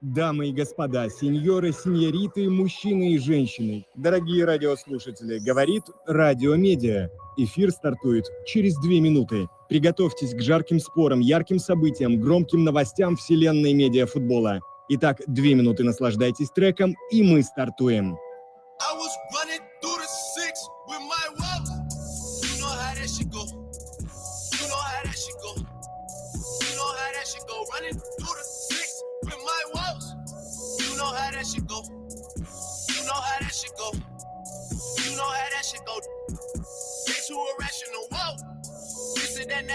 Дамы и господа, сеньоры, сеньориты, мужчины и женщины, дорогие радиослушатели, говорит Радио Медиа. Эфир стартует через две минуты. Приготовьтесь к жарким спорам, ярким событиям, громким новостям вселенной медиафутбола. Итак, две минуты наслаждайтесь треком, и мы стартуем. I was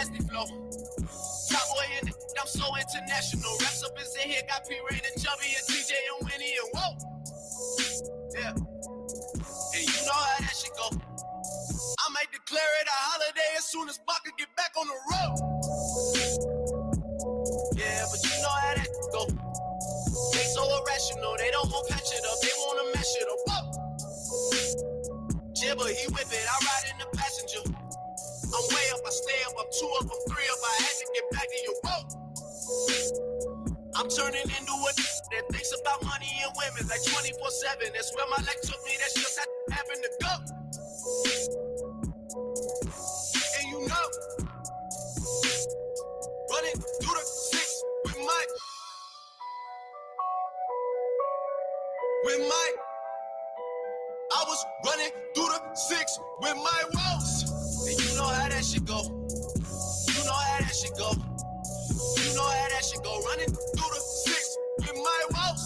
nasty flow. Top in the, I'm so international. Reps up in here, got P Ray and Chubby and TJ and Winnie and whoa. Yeah. And you know how that shit go. I might declare it a holiday as soon as Baka get back on the road. Yeah, but you know how that go. They so irrational, they don't want patch it up, they wanna mash it up. Whoa. Jibber, he whip it, I ride in the. I'm way up, I stay up, I'm two up, I'm three up, I had to get back in your road. I'm turning into a that thinks about money and women like 24 7. That's where my life took me, that's just how having to go. And you know, running through the six with my, with my, I was running through the six with my woes. You know how that shit go. You know how that shit go. You know how that shit go. Running through the six with my woes.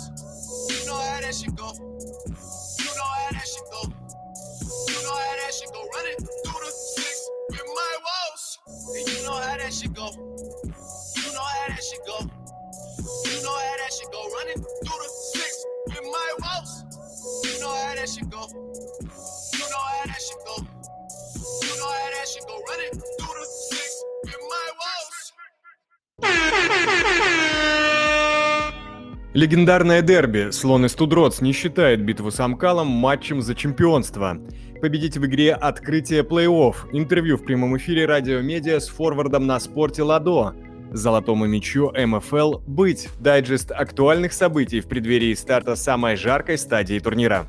You know how that shit go. You know how that shit go. You know how that shit go. Running through the six with my woes. And you know how that shit go. You know how that shit go. You know how that shit go. Running through the six with my woes. You know how that shit go. You know how that shit go. Легендарное дерби «Слон и Студроц» не считает битву с Амкалом матчем за чемпионство. Победить в игре «Открытие плей-офф». Интервью в прямом эфире радио медиа с форвардом на спорте «Ладо». Золотому мячу МФЛ «Быть». Дайджест актуальных событий в преддверии старта самой жаркой стадии турнира.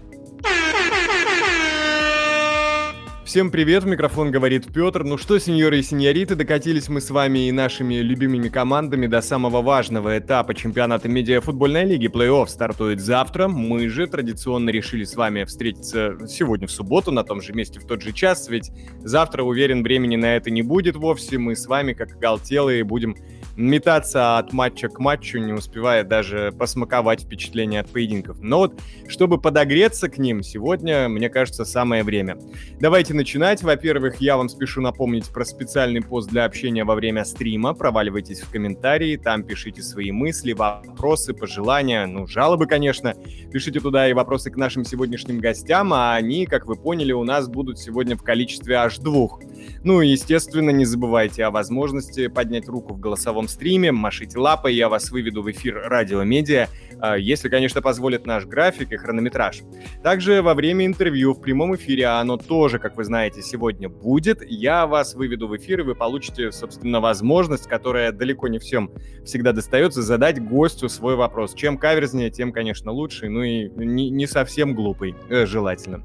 Всем привет, в микрофон говорит Петр. Ну что, сеньоры и сеньориты, докатились мы с вами и нашими любимыми командами до самого важного этапа чемпионата медиафутбольной лиги. Плей-офф стартует завтра. Мы же традиционно решили с вами встретиться сегодня в субботу на том же месте в тот же час, ведь завтра, уверен, времени на это не будет вовсе. Мы с вами, как галтелые, будем метаться от матча к матчу, не успевая даже посмаковать впечатления от поединков. Но вот, чтобы подогреться к ним, сегодня, мне кажется, самое время. Давайте начинать. Во-первых, я вам спешу напомнить про специальный пост для общения во время стрима. Проваливайтесь в комментарии, там пишите свои мысли, вопросы, пожелания, ну, жалобы, конечно. Пишите туда и вопросы к нашим сегодняшним гостям, а они, как вы поняли, у нас будут сегодня в количестве аж двух. Ну и, естественно, не забывайте о возможности поднять руку в голосовом стриме, машите лапой, я вас выведу в эфир радио медиа, если, конечно, позволит наш график и хронометраж. Также во время интервью в прямом эфире, а оно тоже, как вы знаете, сегодня будет, я вас выведу в эфир, и вы получите, собственно, возможность, которая далеко не всем всегда достается, задать гостю свой вопрос. Чем каверзнее, тем, конечно, лучше, ну и не, не совсем глупый, э, желательно.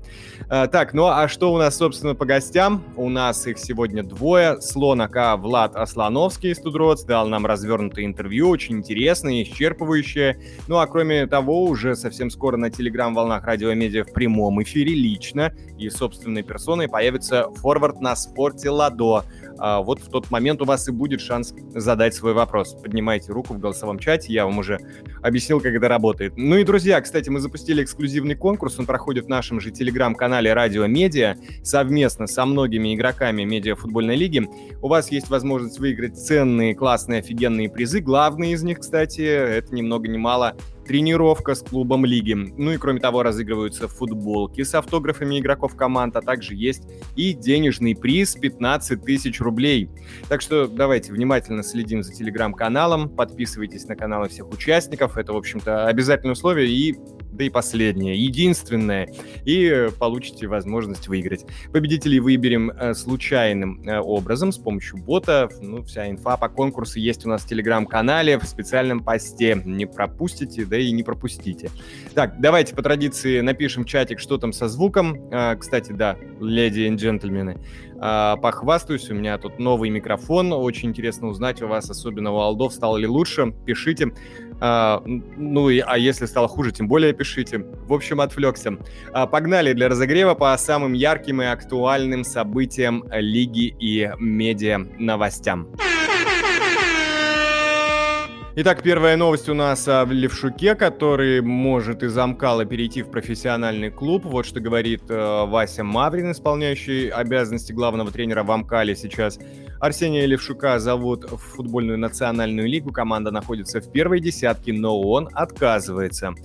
А, так, ну а что у нас, собственно, по гостям? У нас их сегодня двое. Слон АК Влад Аслановский из Тудроц дал нам развернутое интервью, очень интересное, исчерпывающее. Ну а кроме того, уже совсем скоро на телеграм-волнах радио медиа в прямом эфире лично и собственной персоной появится форвард на спорте Ладо. А вот в тот момент у вас и будет шанс задать свой вопрос. Поднимайте руку в голосовом чате, я вам уже объяснил, как это работает. Ну и, друзья, кстати, мы запустили эксклюзивный конкурс, он проходит в нашем же телеграм-канале Радио Медиа совместно со многими игроками медиафутбольной лиги. У вас есть возможность выиграть ценные, классные, офигенные призы. Главный из них, кстати, это ни много ни мало тренировка с клубом лиги. Ну и кроме того, разыгрываются футболки с автографами игроков команд, а также есть и денежный приз 15 тысяч рублей. Так что давайте внимательно следим за телеграм-каналом, подписывайтесь на каналы всех участников, это, в общем-то, обязательное условие, и да и последнее, единственное, и получите возможность выиграть. Победителей выберем э, случайным э, образом с помощью бота. Ну, вся инфа по конкурсу есть у нас в телеграм-канале, в специальном посте. Не пропустите, да и не пропустите. Так, давайте по традиции напишем в чатик, что там со звуком. Э, кстати, да, леди и джентльмены, э, похвастаюсь, у меня тут новый микрофон. Очень интересно узнать у вас, особенно у алдов, стало ли лучше. Пишите. А, ну, и, а если стало хуже, тем более пишите. В общем, отвлекся. А, погнали для разогрева по самым ярким и актуальным событиям лиги и медиа новостям. Итак, первая новость у нас о Левшуке, который может из Амкала перейти в профессиональный клуб. Вот что говорит э, Вася Маврин, исполняющий обязанности главного тренера в Амкале сейчас. Арсения Левшука зовут в футбольную национальную лигу. Команда находится в первой десятке, но он отказывается.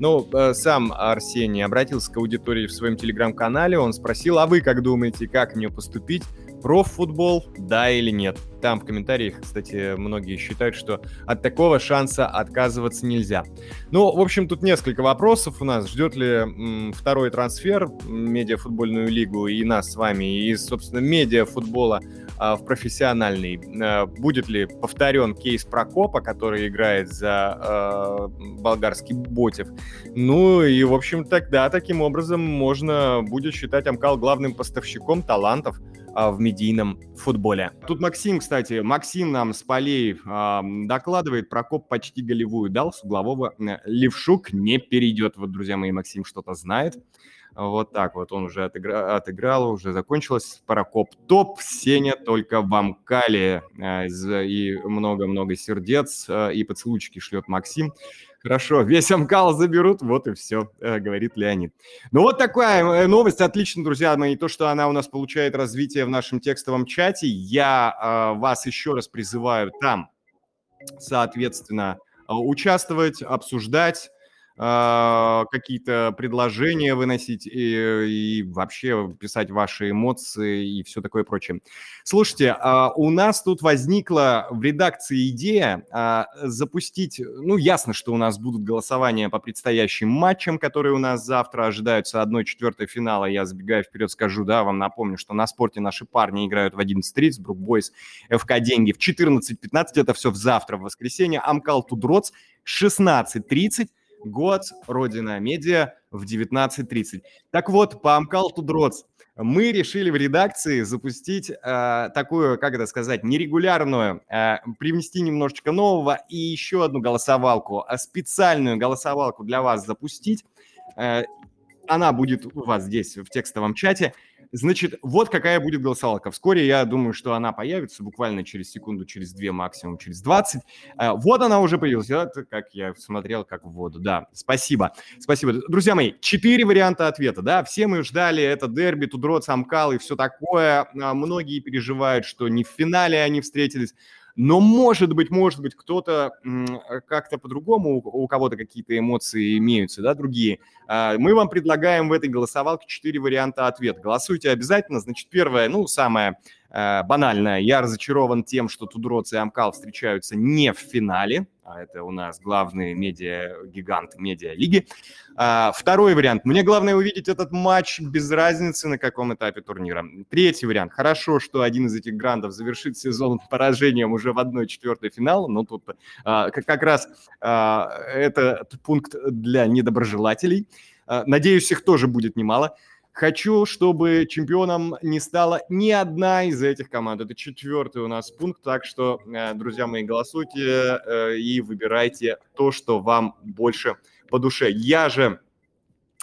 Ну, э, сам Арсений обратился к аудитории в своем телеграм-канале. Он спросил, а вы как думаете, как мне поступить? профутбол, да или нет. Там в комментариях, кстати, многие считают, что от такого шанса отказываться нельзя. Ну, в общем, тут несколько вопросов у нас. Ждет ли м, второй трансфер медиафутбольную лигу и нас с вами, и, собственно, медиафутбола в профессиональный? А, будет ли повторен кейс Прокопа, который играет за а, болгарский Ботев? Ну, и, в общем, тогда таким образом можно будет считать Амкал главным поставщиком талантов а, в медийном футболе. Тут Максим, кстати, Максим нам с полей э, докладывает, Прокоп почти голевую дал с углового. Э, Левшук не перейдет. Вот, друзья мои, Максим что-то знает. Вот так вот он уже отыгра... отыграл, уже закончилось. Прокоп топ, Сеня только в Амкале. Э, и много-много сердец э, и поцелуйчики шлет Максим. Хорошо, весь Амкал заберут, вот и все, э, говорит Леонид. Ну вот такая новость, отлично, друзья мои, то, что она у нас получает развитие в нашем текстовом чате. Я вас еще раз призываю там, соответственно, участвовать, обсуждать, какие-то предложения выносить и, и вообще писать ваши эмоции и все такое прочее. Слушайте, а, у нас тут возникла в редакции идея а, запустить, ну, ясно, что у нас будут голосования по предстоящим матчам, которые у нас завтра ожидаются 1-4 финала. Я забегаю вперед, скажу, да, вам напомню, что на спорте наши парни играют в 11.30, Брукбойс, ФК Деньги в 14.15, это все завтра, в воскресенье, Амкал Тудроц 16.30, год, Родина Медиа в 19.30. Так вот, по Амкал Тудроц мы решили в редакции запустить э, такую, как это сказать, нерегулярную, э, привнести немножечко нового и еще одну голосовалку, а специальную голосовалку для вас запустить. Она будет у вас здесь в текстовом чате. Значит, вот какая будет голосовалка. Вскоре, я думаю, что она появится буквально через секунду, через две, максимум через 20. Э, вот она уже появилась. Это как я смотрел, как в воду. Да, спасибо. Спасибо. Друзья мои, четыре варианта ответа. Да, все мы ждали это дерби, Тудро, Самкал и все такое. А многие переживают, что не в финале они встретились. Но, может быть, может быть, кто-то как-то по-другому, у кого-то какие-то эмоции имеются, да, другие. А, мы вам предлагаем в этой голосовалке четыре варианта ответа. Голосуйте обязательно. Значит, первое, ну, самое э, банальное. Я разочарован тем, что Тудроц и Амкал встречаются не в финале а это у нас главный медиа-гигант медиа-лиги. А, второй вариант. Мне главное увидеть этот матч без разницы на каком этапе турнира. Третий вариант. Хорошо, что один из этих грандов завершит сезон поражением уже в 1-4 финал, но тут а, как, раз а, это пункт для недоброжелателей. Надеюсь, их тоже будет немало. Хочу, чтобы чемпионом не стала ни одна из этих команд. Это четвертый у нас пункт, так что, э, друзья мои, голосуйте э, и выбирайте то, что вам больше по душе. Я же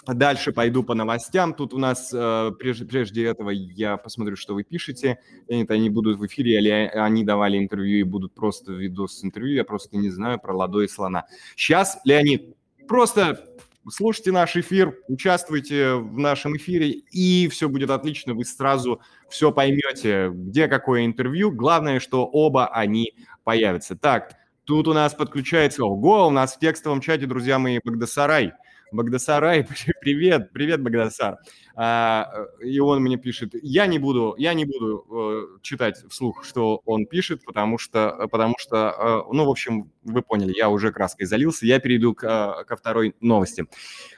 Дальше пойду по новостям. Тут у нас э, прежде, прежде этого я посмотрю, что вы пишете. Леонид, они будут в эфире, или они давали интервью и будут просто видос с интервью. Я просто не знаю про Ладо и Слона. Сейчас, Леонид, просто слушайте наш эфир, участвуйте в нашем эфире, и все будет отлично, вы сразу все поймете, где какое интервью. Главное, что оба они появятся. Так, тут у нас подключается, ого, у нас в текстовом чате, друзья мои, Багдасарай. Багдасарай, привет, привет, Багдасар. А, и он мне пишет, я не буду, я не буду э, читать вслух, что он пишет, потому что, потому что, э, ну, в общем, вы поняли, я уже краской залился, я перейду к, э, ко второй новости.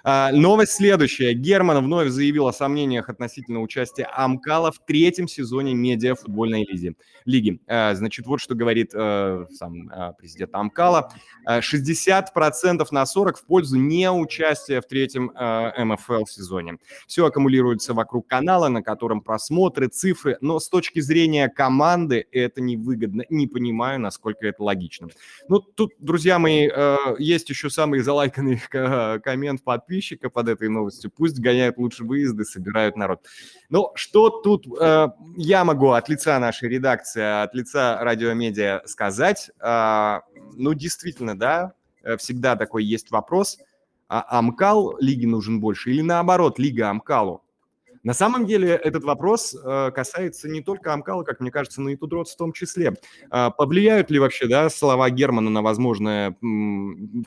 А, новость следующая. Герман вновь заявил о сомнениях относительно участия Амкала в третьем сезоне медиа футбольной лиги. лиги. А, значит, вот что говорит сам президент Амкала. 60% на 40 в пользу неучастия в третьем МФЛ сезоне. Все аккумулируется вокруг канала, на котором просмотры, цифры, но с точки зрения команды это невыгодно. Не понимаю, насколько это логично. Ну, тут, друзья мои, э, есть еще самый залайканный коммент подписчика под этой новостью. Пусть гоняют лучше выезды, собирают народ. Ну, что тут э, я могу от лица нашей редакции, от лица радиомедиа сказать? Э, ну, действительно, да, всегда такой есть вопрос. А Амкал лиге нужен больше или наоборот, лига Амкалу? На самом деле этот вопрос э, касается не только Амкала, как мне кажется, но и Тудроц в том числе. Э, повлияют ли вообще да, слова Германа на возможное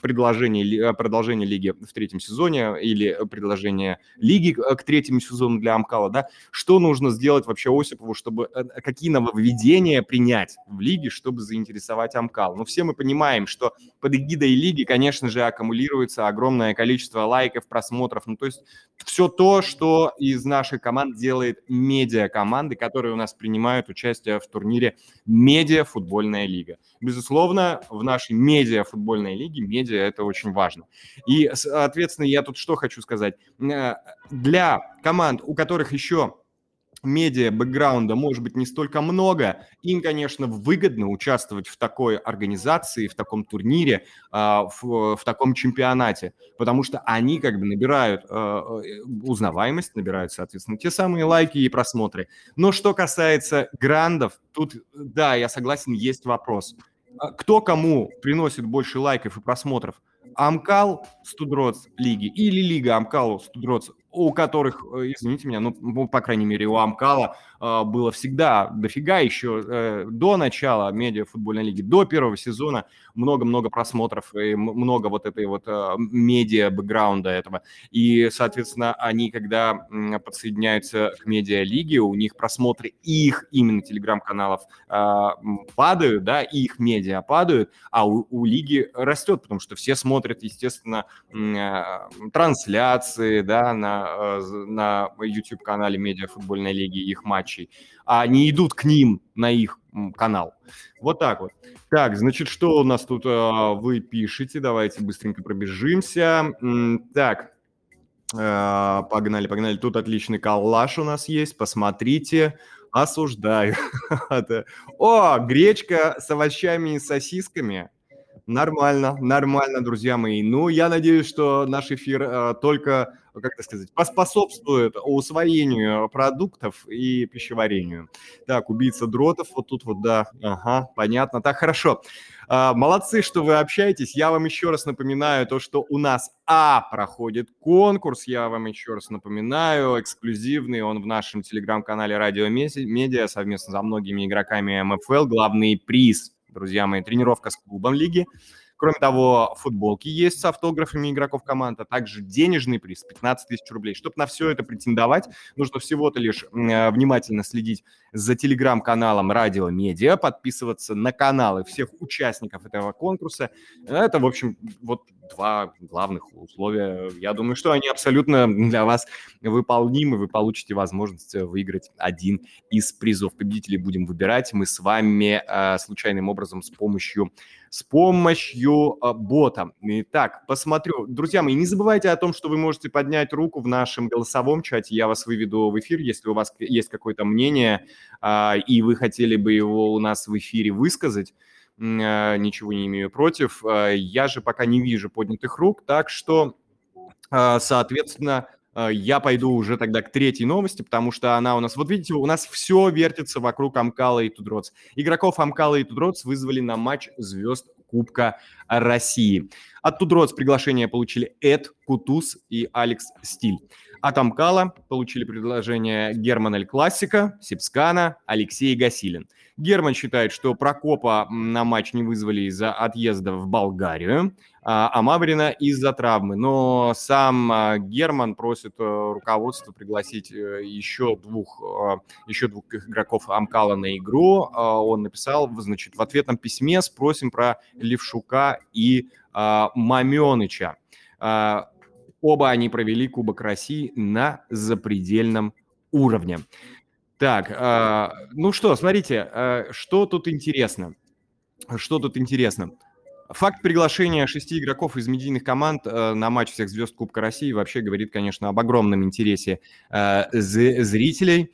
предложение, э, продолжение лиги в третьем сезоне или предложение лиги к третьему сезону для Амкала? Да? Что нужно сделать вообще Осипову, чтобы какие нововведения принять в лиге, чтобы заинтересовать Амкал? Ну, все мы понимаем, что под эгидой лиги, конечно же, аккумулируется огромное количество лайков, просмотров, ну, то есть все то, что из наших нашей команд делает медиа-команды, которые у нас принимают участие в турнире «Медиа-футбольная лига». Безусловно, в нашей медиа-футбольной лиге медиа – это очень важно. И, соответственно, я тут что хочу сказать. Э, для команд, у которых еще медиа-бэкграунда может быть не столько много, им, конечно, выгодно участвовать в такой организации, в таком турнире, а, в, в таком чемпионате, потому что они как бы набирают а, э, узнаваемость, набирают, соответственно, те самые лайки и просмотры. Но что касается грандов, тут, да, я согласен, есть вопрос. А кто кому приносит больше лайков и просмотров? Амкал Студроц лиги или лига Амкал Студроц у которых, э, извините меня, ну, ну, по крайней мере, у Амкала э, было всегда дофига еще э, до начала медиа-футбольной лиги, до первого сезона много-много просмотров и много вот этой вот медиа-бэкграунда этого. И, соответственно, они, когда подсоединяются к медиа-лиге, у них просмотры их именно телеграм-каналов падают, да, их медиа падают, а у, у лиги растет, потому что все смотрят, естественно, трансляции, да, на Э, на, YouTube-канале Медиа Футбольной Лиги их матчей, а не идут к ним на их канал. Вот так вот. Так, значит, что у нас тут э, вы пишете? Давайте быстренько пробежимся. Так, э, погнали, погнали. Тут отличный коллаж у нас есть. Посмотрите. Осуждаю. О, гречка с овощами и сосисками. Нормально, нормально, друзья мои. Ну, я надеюсь, что наш эфир э, только как это сказать, поспособствует усвоению продуктов и пищеварению. Так, убийца дротов, вот тут вот, да, ага, понятно. Так, хорошо. А, молодцы, что вы общаетесь. Я вам еще раз напоминаю то, что у нас А проходит конкурс. Я вам еще раз напоминаю, эксклюзивный. Он в нашем телеграм-канале Радио Медиа совместно со многими игроками МФЛ. Главный приз, друзья мои, тренировка с клубом лиги. Кроме того, футболки есть с автографами игроков команд, а также денежный приз 15 тысяч рублей. Чтобы на все это претендовать, нужно всего-то лишь э, внимательно следить за телеграм-каналом Радио Медиа, подписываться на каналы всех участников этого конкурса. Это, в общем, вот два главных условия. Я думаю, что они абсолютно для вас выполнимы. Вы получите возможность выиграть один из призов. Победителей будем выбирать мы с вами э, случайным образом с помощью с помощью э, бота. Итак, посмотрю. Друзья мои, не забывайте о том, что вы можете поднять руку в нашем голосовом чате. Я вас выведу в эфир, если у вас есть какое-то мнение, э, и вы хотели бы его у нас в эфире высказать. Э, ничего не имею против. Я же пока не вижу поднятых рук, так что, соответственно, я пойду уже тогда к третьей новости, потому что она у нас... Вот видите, у нас все вертится вокруг Амкала и Тудроц. Игроков Амкала и Тудроц вызвали на матч звезд Кубка России. От Тудроц приглашение получили Эд Кутус и Алекс Стиль. От Амкала получили предложение Герман Эль Классика, Сипскана, Алексей Гасилин. Герман считает, что Прокопа на матч не вызвали из-за отъезда в Болгарию. а, Амаврина из-за травмы. Но сам а, Герман просит а, руководство пригласить а, еще двух, а, еще двух игроков Амкала на игру. А, он написал, значит, в ответном письме спросим про Левшука и а, Маменыча. А, оба они провели Кубок России на запредельном уровне. Так, а, ну что, смотрите, а, что тут интересно? Что тут интересно? Факт приглашения шести игроков из медийных команд э, на матч всех звезд Кубка России вообще говорит, конечно, об огромном интересе э, зрителей.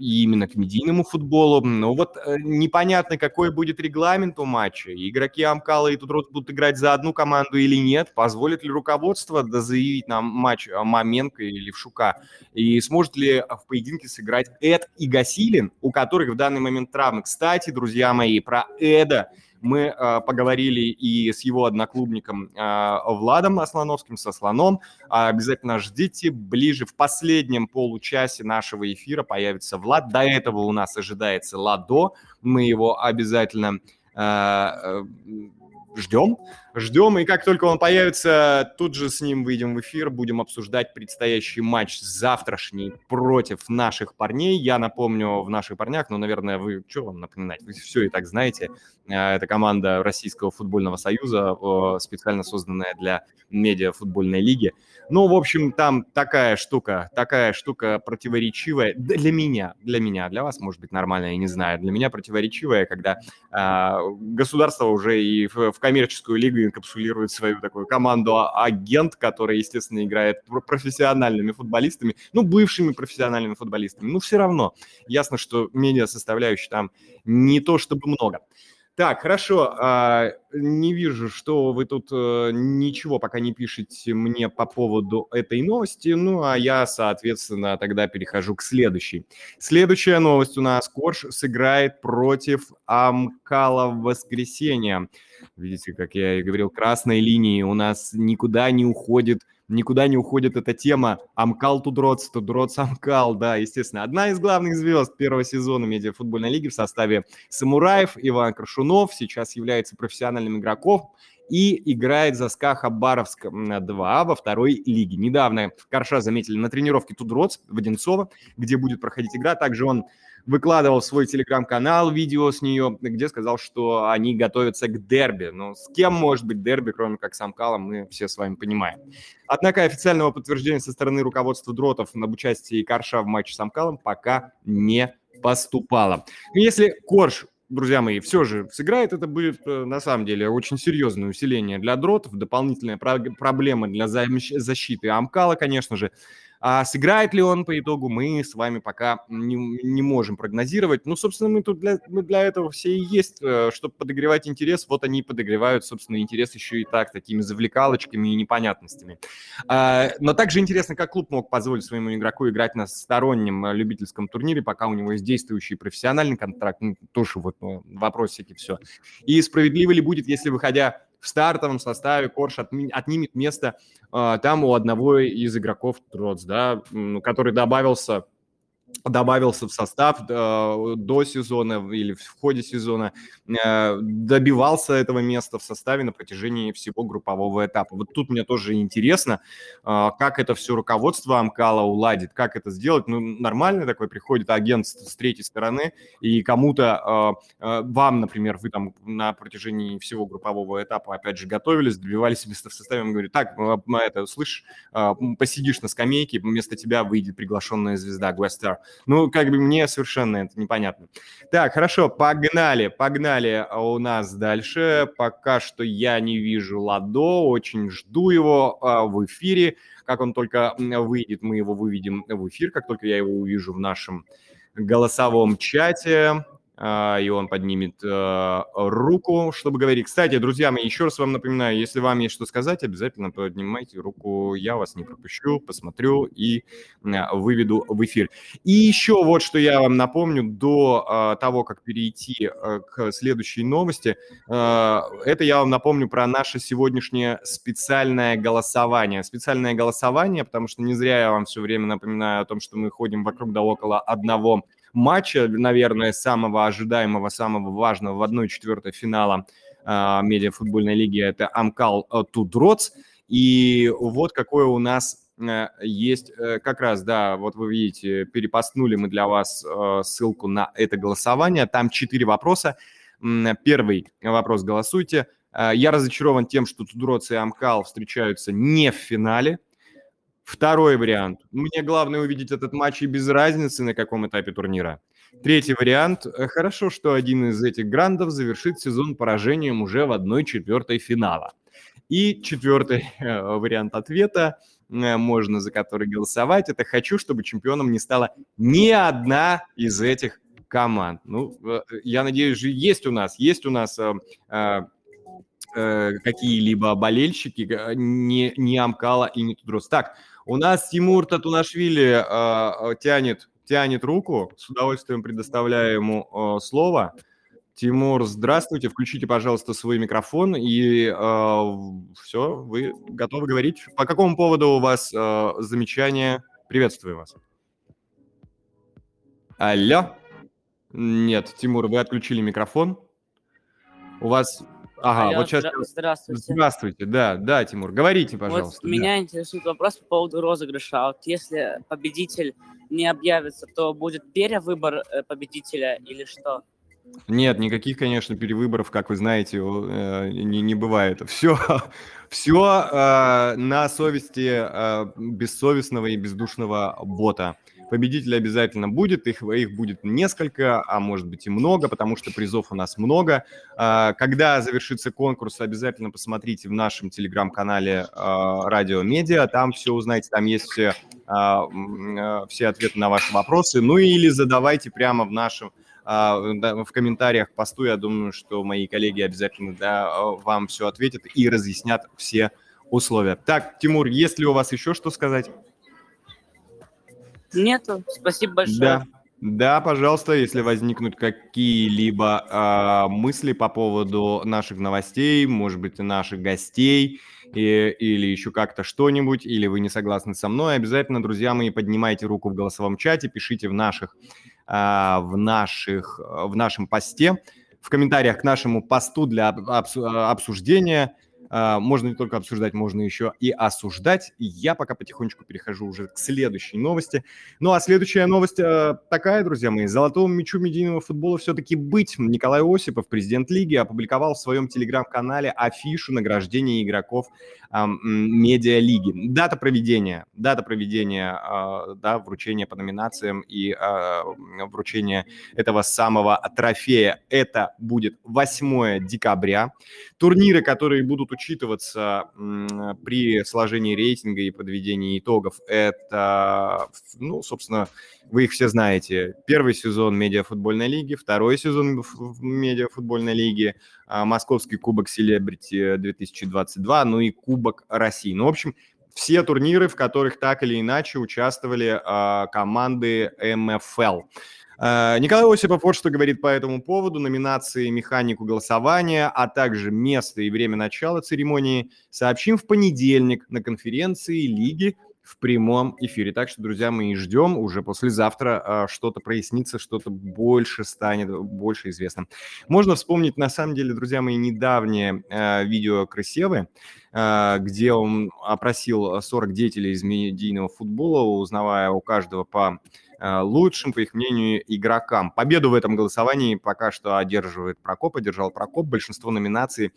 И именно к медийному футболу. Но вот э, непонятно, какой будет регламент у матча. Игроки Амкала и Тудрот будут играть за одну команду или нет. Позволит ли руководство заявить нам матч Маменко или Левшука? И сможет ли в поединке сыграть Эд и Гасилин, у которых в данный момент травмы? Кстати, друзья мои, про Эда – мы э, поговорили и с его одноклубником э, Владом Аслановским, со Слоном. А обязательно ждите, ближе в последнем получасе нашего эфира появится Влад. До этого у нас ожидается Ладо. Мы его обязательно э, ждем, ждем, и как только он появится, тут же с ним выйдем в эфир, будем обсуждать предстоящий матч завтрашний против наших парней. Я напомню в наших парнях, но, наверное, вы, что вам напоминать, вы все и так знаете. Э, это команда Российского футбольного союза, специально созданная для медиа-футбольной лиги. Ну, в общем, там такая штука, такая штука противоречивая для меня, для меня, для вас, может быть, нормально, я не знаю, для меня противоречивая, когда э, государство уже и в, коммерческую лигу инкапсулирует свою такую команду а, агент, которая, естественно, играет профессиональными футболистами, ну, бывшими профессиональными футболистами, ну, все равно ясно, что медиа составляющая там не то чтобы много. Так, хорошо. А, не вижу, что вы тут э, ничего пока не пишете мне по поводу этой новости. Ну, а я, соответственно, тогда перехожу к следующей. Следующая новость у нас. Корж сыграет против Амкала в воскресенье. Видите, как я и говорил, красной линии у нас никуда не уходит никуда не уходит эта тема Амкал Тудроц, Тудроц Амкал, да, естественно. Одна из главных звезд первого сезона медиафутбольной лиги в составе Самураев, Иван Крашунов, сейчас является профессиональным игроком и играет за СКА Хабаровск 2 во второй лиге. Недавно Карша заметили на тренировке Тудроц в Одинцово, где будет проходить игра. Также он выкладывал в свой телеграм-канал видео с нее, где сказал, что они готовятся к дерби. Но с кем может быть дерби, кроме как с Амкалом, мы все с вами понимаем. Однако официального подтверждения со стороны руководства Дротов об участии Карша в матче с Амкалом пока не поступало. Если Корж друзья мои, все же сыграет, это будет э, на самом деле очень серьезное усиление для дротов, дополнительная проблема для защиты Амкала, конечно же. А сыграет ли он по итогу, мы с вами пока не, не можем прогнозировать. Ну, собственно, мы тут для, мы для этого все и есть, э, чтобы подогревать интерес. Вот они подогревают, собственно, интерес еще и так, такими завлекалочками и непонятностями. А, но также интересно, как клуб мог позволить своему игроку играть на стороннем э, любительском турнире, пока у него есть действующий профессиональный контракт. Ну, тоже вот ну, вопросики все. И справедливо ли будет, если, выходя в стартовом составе Корж отнимет место э, там у одного из игроков Троц, да, который добавился добавился в состав э, до сезона или в ходе сезона, э, добивался этого места в составе на протяжении всего группового этапа. Вот тут мне тоже интересно, э, как это все руководство Амкала уладит, как это сделать. Ну, нормально такой приходит агент с, с третьей стороны, и кому-то, э, э, вам, например, вы там на протяжении всего группового этапа, опять же, готовились, добивались места в составе, он говорит, так, это, слышь, э, посидишь на скамейке, вместо тебя выйдет приглашенная звезда Гвестер. Ну, как бы мне совершенно это непонятно. Так, хорошо, погнали, погнали у нас дальше. Пока что я не вижу Ладо, очень жду его а, в эфире. Как он только выйдет, мы его выведем в эфир, как только я его увижу в нашем голосовом чате. А, и он поднимет э, руку, чтобы говорить. Кстати, друзья мои, еще раз вам напоминаю, если вам есть что сказать, обязательно поднимайте руку, я вас не пропущу, посмотрю и выведу в эфир. И еще вот что я вам напомню до а, того, как перейти к следующей новости, это я вам напомню про наше сегодняшнее специальное голосование. Специальное голосование, потому что не зря я вам все время напоминаю о том, что мы ходим вокруг да около одного – матча, наверное, самого ожидаемого, самого важного в 1-4 финала э, медиафутбольной лиги, это Амкал Тудроц. И вот какое у нас э, есть э, как раз, да, вот вы видите, перепостнули мы для вас э, ссылку на это голосование. Там четыре вопроса. Первый вопрос голосуйте. Я разочарован тем, что Тудроц и Амкал встречаются не в финале. Второй вариант. Мне главное увидеть этот матч и без разницы, на каком этапе турнира. Третий вариант. Хорошо, что один из этих грандов завершит сезон поражением уже в одной четвертой финала. И четвертый э, вариант ответа, э, можно за который голосовать, это «хочу, чтобы чемпионом не стала ни одна из этих команд». Ну, э, я надеюсь, же есть у нас, есть у нас какие-либо болельщики, не, не Амкала и не Тудрос. Так, у нас Тимур Татунашвили э, тянет, тянет руку, с удовольствием предоставляю ему э, слово. Тимур, здравствуйте, включите, пожалуйста, свой микрофон, и э, все, вы готовы говорить. По какому поводу у вас э, замечания? Приветствую вас. Алло? Нет, Тимур, вы отключили микрофон. У вас Ага, Алло, вот сейчас... Здравствуйте. Здравствуйте, да, да, Тимур, говорите, пожалуйста. Вот меня интересует вопрос по поводу розыгрыша. Вот если победитель не объявится, то будет перевыбор э, победителя или что? Нет, никаких, конечно, перевыборов, как вы знаете, э, не, не бывает. Все, все э, на совести бессовестного и бездушного бота. Победитель обязательно будет, их, их будет несколько, а может быть и много, потому что призов у нас много. А, когда завершится конкурс, обязательно посмотрите в нашем телеграм-канале а, Радио Медиа, там все узнаете, там есть все, а, все ответы на ваши вопросы. Ну или задавайте прямо в нашем в комментариях к посту, я думаю, что мои коллеги обязательно да, вам все ответят и разъяснят все условия. Так, Тимур, есть ли у вас еще что сказать? Нету. Спасибо большое. Да. Да, пожалуйста, если возникнут какие-либо э, мысли по поводу наших новостей, может быть, наших гостей и, или еще как-то что-нибудь, или вы не согласны со мной, обязательно, друзья мои, поднимайте руку в голосовом чате, пишите в наших, э, в наших, в нашем посте, в комментариях к нашему посту для обсуждения – можно не только обсуждать, можно еще и осуждать. Я пока потихонечку перехожу уже к следующей новости. Ну а следующая новость э, такая, друзья мои. Золотому мячу медийного футбола все-таки быть. Николай Осипов, президент лиги, опубликовал в своем телеграм-канале афишу награждения игроков медиалиги. Дата проведения, дата проведения, э, да, вручения по номинациям и э, вручения этого самого трофея. Это будет 8 декабря. Турниры, которые будут учитываться при сложении рейтинга и подведении итогов, это, ну, собственно, вы их все знаете. Первый сезон медиафутбольной лиги, второй сезон медиафутбольной лиги, а, Московский кубок Селебрити 2022, ну и Кубок России. Ну, в общем, все турниры, в которых так или иначе участвовали э, команды МФЛ. Э, Николай Осипов вот что говорит по этому поводу. Номинации «Механику голосования», а также место и время начала церемонии сообщим в понедельник на конференции Лиги в прямом эфире. Так что, друзья, мы и ждем уже послезавтра а, что-то прояснится, что-то больше станет, больше известно. Можно вспомнить, на самом деле, друзья мои, недавнее а, видео Крысевы, где он опросил 40 деятелей из медийного футбола, узнавая у каждого по лучшим, по их мнению, игрокам. Победу в этом голосовании пока что одерживает Прокоп, одержал Прокоп. Большинство номинаций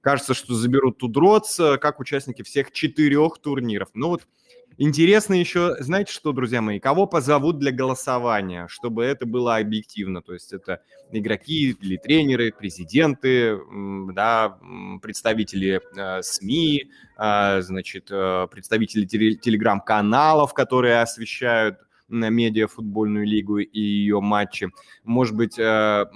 кажется, что заберут Тудроц, как участники всех четырех турниров. Ну вот Интересно еще, знаете что, друзья мои, кого позовут для голосования, чтобы это было объективно, то есть это игроки или тренеры, президенты, да, представители э, СМИ, э, значит, э, представители телеграм-каналов, которые освещают медиафутбольную лигу и ее матчи, может быть, э,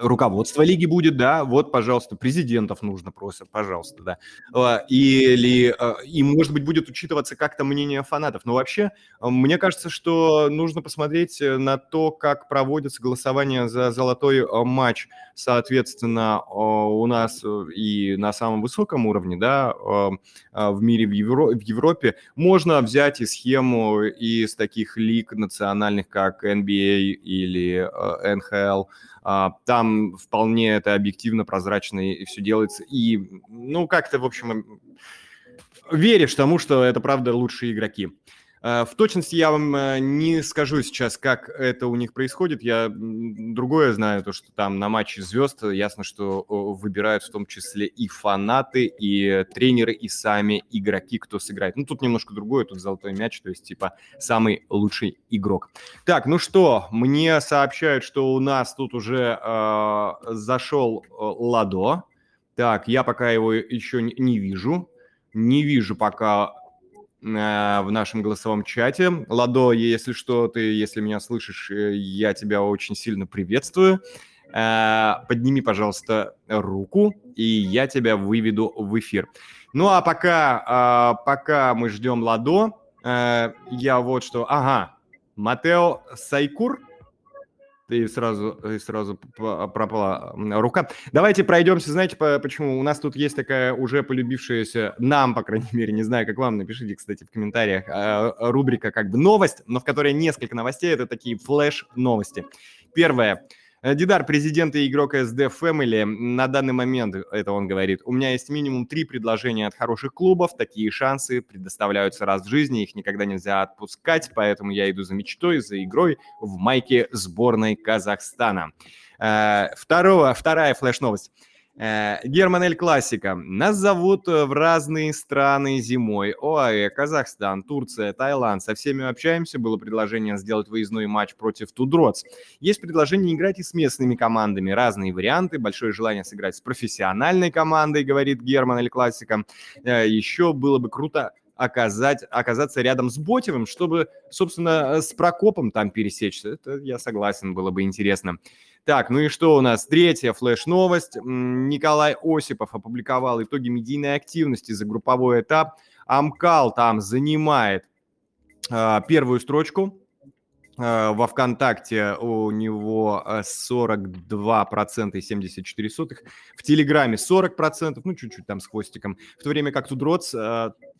руководство лиги будет, да, вот, пожалуйста, президентов нужно просят, пожалуйста, да. А, или, а, и, может быть, будет учитываться как-то мнение фанатов. Но вообще, а, мне кажется, что нужно посмотреть э, на то, как проводится голосование за золотой матч, соответственно, у нас э, и на самом высоком уровне, да, в мире, в, Евро, в Европе. Можно взять и схему из таких лиг национальных, как NBA или НХЛ, А, там вполне это объективно, прозрачно и все делается. И, ну, как-то, в общем, веришь тому, что это правда лучшие игроки. Э, в точности я вам э, не скажу сейчас, как это у них происходит. Я другое знаю, то, что там на матче звезд ясно, что выбирают в том числе и фанаты, и тренеры, и сами игроки, кто сыграет. Ну, тут немножко другое, тут золотой мяч, то есть, типа, самый лучший игрок. Так, ну что, мне сообщают, что у нас тут уже э, зашел э, Ладо. Так, я пока его еще не вижу. Не вижу пока в нашем голосовом чате. Ладо, если что, ты, если меня слышишь, э, я тебя очень сильно приветствую. Э, подними, пожалуйста, руку, и я тебя выведу в эфир. Ну а пока, пока мы ждем Ладо, э, я вот что... Ага, Матео Сайкур – и сразу, и сразу пропала рука. Давайте пройдемся, знаете, почему? У нас тут есть такая уже полюбившаяся нам, по крайней мере, не знаю, как вам, напишите, кстати, в комментариях, а, рубрика как бы новость, но в которой несколько новостей, это такие флеш-новости. Первое. Э, Дидар, президент и игрок SD Family, на данный момент, это он говорит, у меня есть минимум три предложения от хороших клубов, такие шансы предоставляются раз в жизни, их никогда нельзя отпускать, поэтому я иду за мечтой, за игрой в майке сборной Казахстана. Э, второго, вторая флеш-новость. Э, Герман Эль Классика. Нас зовут э, в разные страны зимой. ОАЭ, Казахстан, Турция, Таиланд. Со всеми общаемся. Было предложение сделать выездной матч против Тудроц. Есть предложение играть и с местными командами. Разные варианты. Большое желание сыграть с профессиональной командой, говорит Герман Эль Классика. Э, Еще было бы круто оказать, оказаться рядом с Ботевым, чтобы, собственно, с Прокопом там пересечься. Это я согласен, было бы интересно. Так, ну и что у нас? Третья флеш-новость. Николай Осипов опубликовал итоги медийной активности за групповой этап. Амкал там занимает э, первую строчку. Э, во ВКонтакте у него 42% и 74 сотых. В Телеграме 40%, ну чуть-чуть там с хвостиком. В то время как Тудроц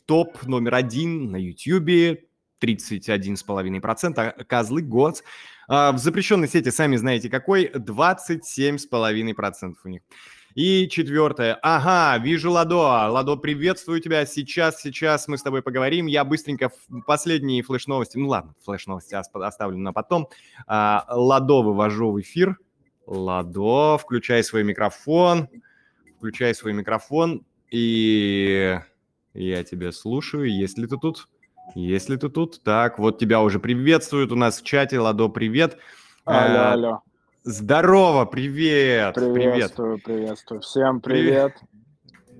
топ номер один на Ютьюбе, 31,5%, а козлы Гоц а, в запрещенной сети, сами знаете какой, 27,5% у них. И четвертое. Ага, вижу Ладо. Ладо, приветствую тебя. Сейчас, сейчас мы с тобой поговорим. Я быстренько последние флеш-новости. Ну ладно, флеш-новости оставлю на потом. А, Ладо вывожу в эфир. Ладо, включай свой микрофон. Включай свой микрофон. И я тебя слушаю. Есть ли ты тут? Если ты тут, так, вот тебя уже приветствуют у нас в чате. Ладо, привет. Алло, а, алло. Здорово, привет. Приветствую, привет. приветствую. Всем привет.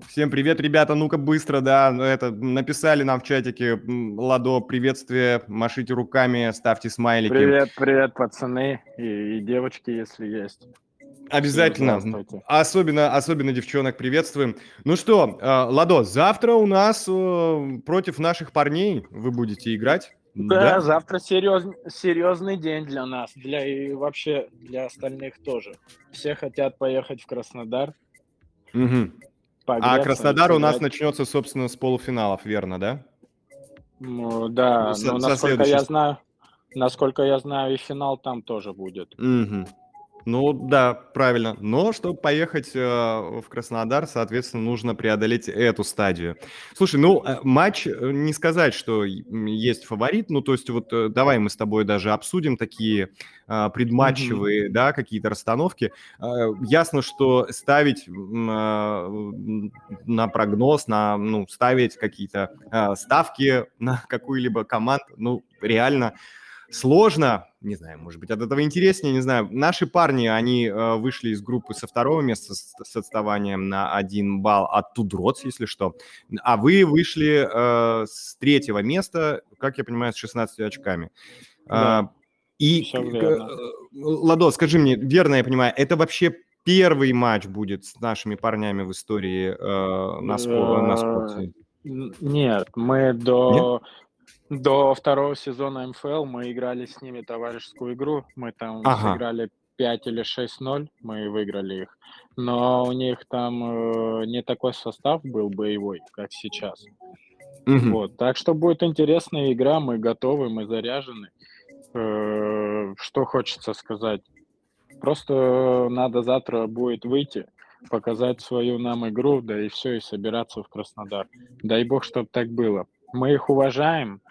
Всем привет, ребята. Ну-ка быстро, да, ну, это написали нам в чатике. Ладо, приветствие, машите руками, ставьте смайлики. Привет, привет, пацаны и, и девочки, если есть. Обязательно. Особенно, особенно девчонок приветствуем. Ну что, э, Ладо, завтра у нас э, против наших парней вы будете играть. Да, да? завтра серьез, серьезный день для нас, для и вообще для остальных тоже. Все хотят поехать в Краснодар. Угу. А Краснодар у нас начнется, собственно, с полуфиналов, верно, да? Ну, да, ну, со, но насколько я знаю, насколько я знаю, и финал там тоже будет. Угу. Ну да, правильно. Но чтобы поехать э, в Краснодар, соответственно, нужно преодолеть эту стадию. Слушай, ну э, матч, э, не сказать, что есть фаворит, ну то есть вот э, давай мы с тобой даже обсудим такие э, предматчевые, mm-hmm. да, какие-то расстановки. Э, ясно, что ставить э, на прогноз, на, ну, ставить какие-то э, ставки на какую-либо команду, ну реально сложно, не знаю, может быть, от этого интереснее, не знаю. Наши парни, они э, вышли из группы со второго места с, с отставанием на один балл от Тудроц, если что, а вы вышли э, с третьего места, как я понимаю, с 16 очками. Да. А, и, э, Ладо, скажи мне, верно я понимаю, это вообще первый матч будет с нашими парнями в истории э, на, спор, на спорте? Нет, мы до... Нет? До второго сезона МФЛ мы играли с ними товарищескую игру. Мы там ага. сыграли 5 или 6-0, мы выиграли их. Но у них там э, не такой состав был боевой, как сейчас. Угу. Вот. Так что будет интересная игра, мы готовы, мы заряжены. Э, что хочется сказать? просто надо завтра будет выйти, показать свою нам игру, да и все, и собираться в Краснодар. Дай бог, чтобы так было. Мы их уважаем,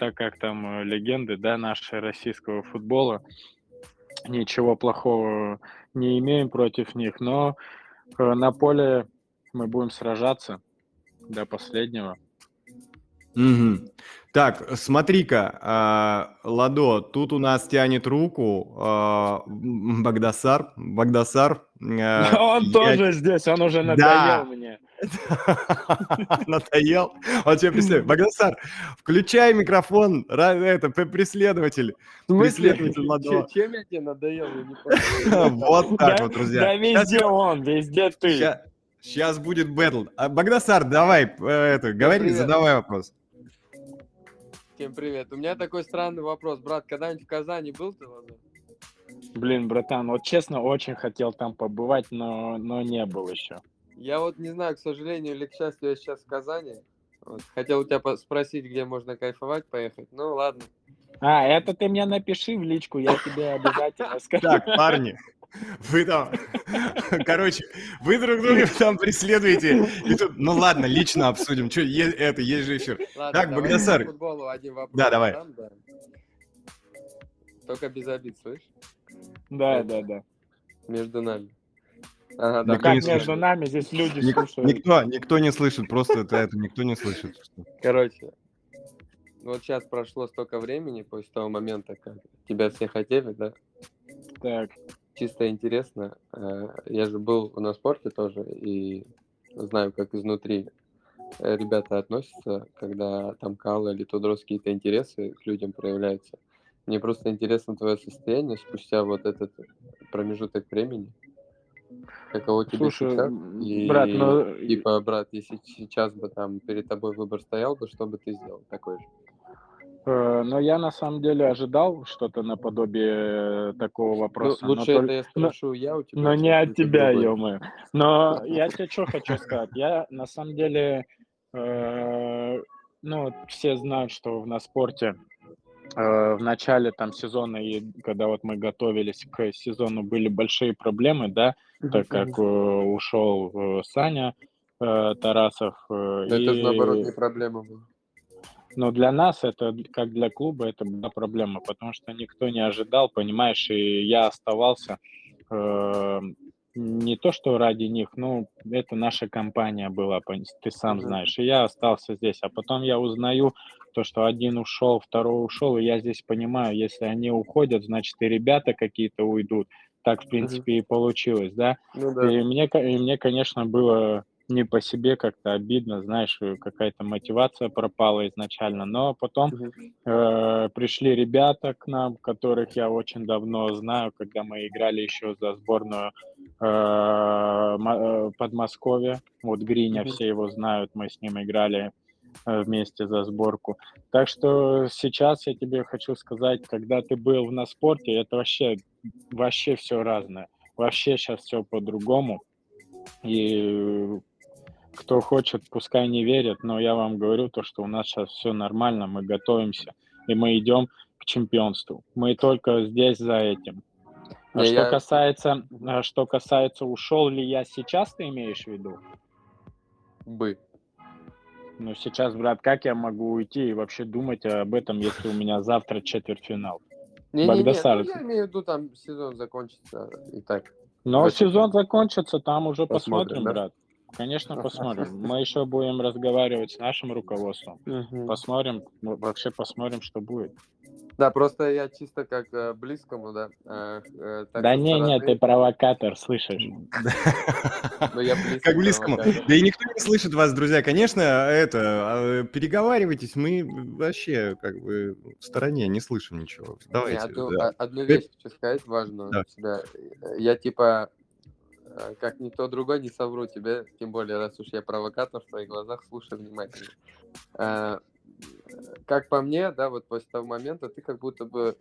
так как там э, легенды, да, нашего российского футбола. Ничего плохого не имеем против них, но э, на поле мы будем сражаться до последнего. Угу. Так, смотри-ка, э, Ладо, тут у нас тянет руку э, Багдасар. Багдасар. Э, он я... тоже здесь, он уже надоел да. мне. Надоел? Он тебе преследует. Багдасар, включай микрофон, это, преследователь. Преследователь Ладо. Чем я тебе надоел? Вот так вот, друзья. Да везде он, везде ты. Сейчас будет бэтл. А, Багдасар, давай, э, это, говори, задавай вопрос. Всем привет. У меня такой странный вопрос. Брат, когда-нибудь в Казани был ты? Блин, братан, вот честно, очень хотел там побывать, но, но не был еще. Я вот не знаю, к сожалению или к счастью, я сейчас в Казани. Вот. Хотел у тебя спросить, где можно кайфовать, поехать. Ну, ладно. А, это ты мне напиши в личку, я тебе обязательно скажу. Так, парни, вы там, короче, вы друг друга там преследуете. И тут, ну ладно, лично обсудим. Что, е- это, есть же эфир. Ладно, так, Багдасар. Да, давай. Задам, да. Только без обид, слышишь? Да, да, да. Между нами. Ага, да. Как между слышит. нами здесь люди Ник- слушают. Никто, никто не слышит, просто это, это никто не слышит. Короче, вот сейчас прошло столько времени после того момента, как тебя все хотели, да? Так чисто интересно. Э, я же был на спорте тоже и знаю, как изнутри э, ребята относятся, когда там калы или тудрос какие-то интересы к людям проявляются. Мне просто интересно твое состояние спустя вот этот промежуток времени. Каково тебе Слушай, сейчас? И, брат, ну... Типа, брат, если сейчас бы там перед тобой выбор стоял, то что бы ты сделал такой же? Э, но я на самом деле ожидал что-то наподобие такого ну, вопроса. Ну, лучше но это я спрошу но, я у тебя. Но не от тебя, ё Но я тебе что хочу сказать. Я на самом деле, э, ну, все знают, что на спорте э, в начале там сезона и когда вот мы готовились к сезону были большие проблемы, да, так как э, ушел э, Саня э, Тарасов. Э, это и... наоборот не проблема была. Но для нас это, как для клуба, это была проблема, потому что никто не ожидал, понимаешь, и я оставался э, не то, что ради них, ну, это наша компания была, ты сам знаешь, и я остался здесь, а потом я узнаю то, что один ушел, второй ушел, и я здесь понимаю, если они уходят, значит, и ребята какие-то уйдут, так, в принципе, и получилось, да? Ну, да. И, мне, и мне, конечно, было не по себе как-то обидно, знаешь, э, какая-то мотивация пропала изначально. Но потом э, пришли ребята к нам, которых я очень давно знаю, когда мы играли еще за сборную э, э Подмосковья. Вот Гриня, все его знают, мы с ним играли вместе за сборку. Так что сейчас я тебе хочу сказать, когда ты был на спорте, это вообще, вообще все разное. Вообще сейчас все по-другому. И кто хочет, пускай не верят, но я вам говорю то, что у нас сейчас все нормально, мы готовимся, и мы идем к чемпионству. Мы только здесь за этим. А что я... касается, а что касается, ушел ли я сейчас, ты имеешь в виду? Бы. Ну, сейчас, брат, как я могу уйти и вообще думать об этом, если у меня завтра четвертьфинал? Не, не, не, ну, я имею в виду, там сезон закончится и так. Но сезон закончится, там уже посмотрим, посмотрим да? брат. Конечно, посмотрим. Мы еще будем разговаривать с нашим руководством. Посмотрим, ну, вообще посмотрим, что будет. Да, просто я чисто как э, близкому, да. Э, э, да не, стороны... не, ты провокатор, слышишь? Ну, как близкому. Да и никто не слышит вас, друзья. Конечно, это, а, переговаривайтесь, мы вообще как бы в стороне, не слышим ничего. Давайте. Одну вещь хочу сказать важную. Я типа а, как никто другой не совру тебе, тем более, раз уж я провокатор в твоих глазах, слушай внимательно. Как по мне, да, вот после того момента ты как будто бы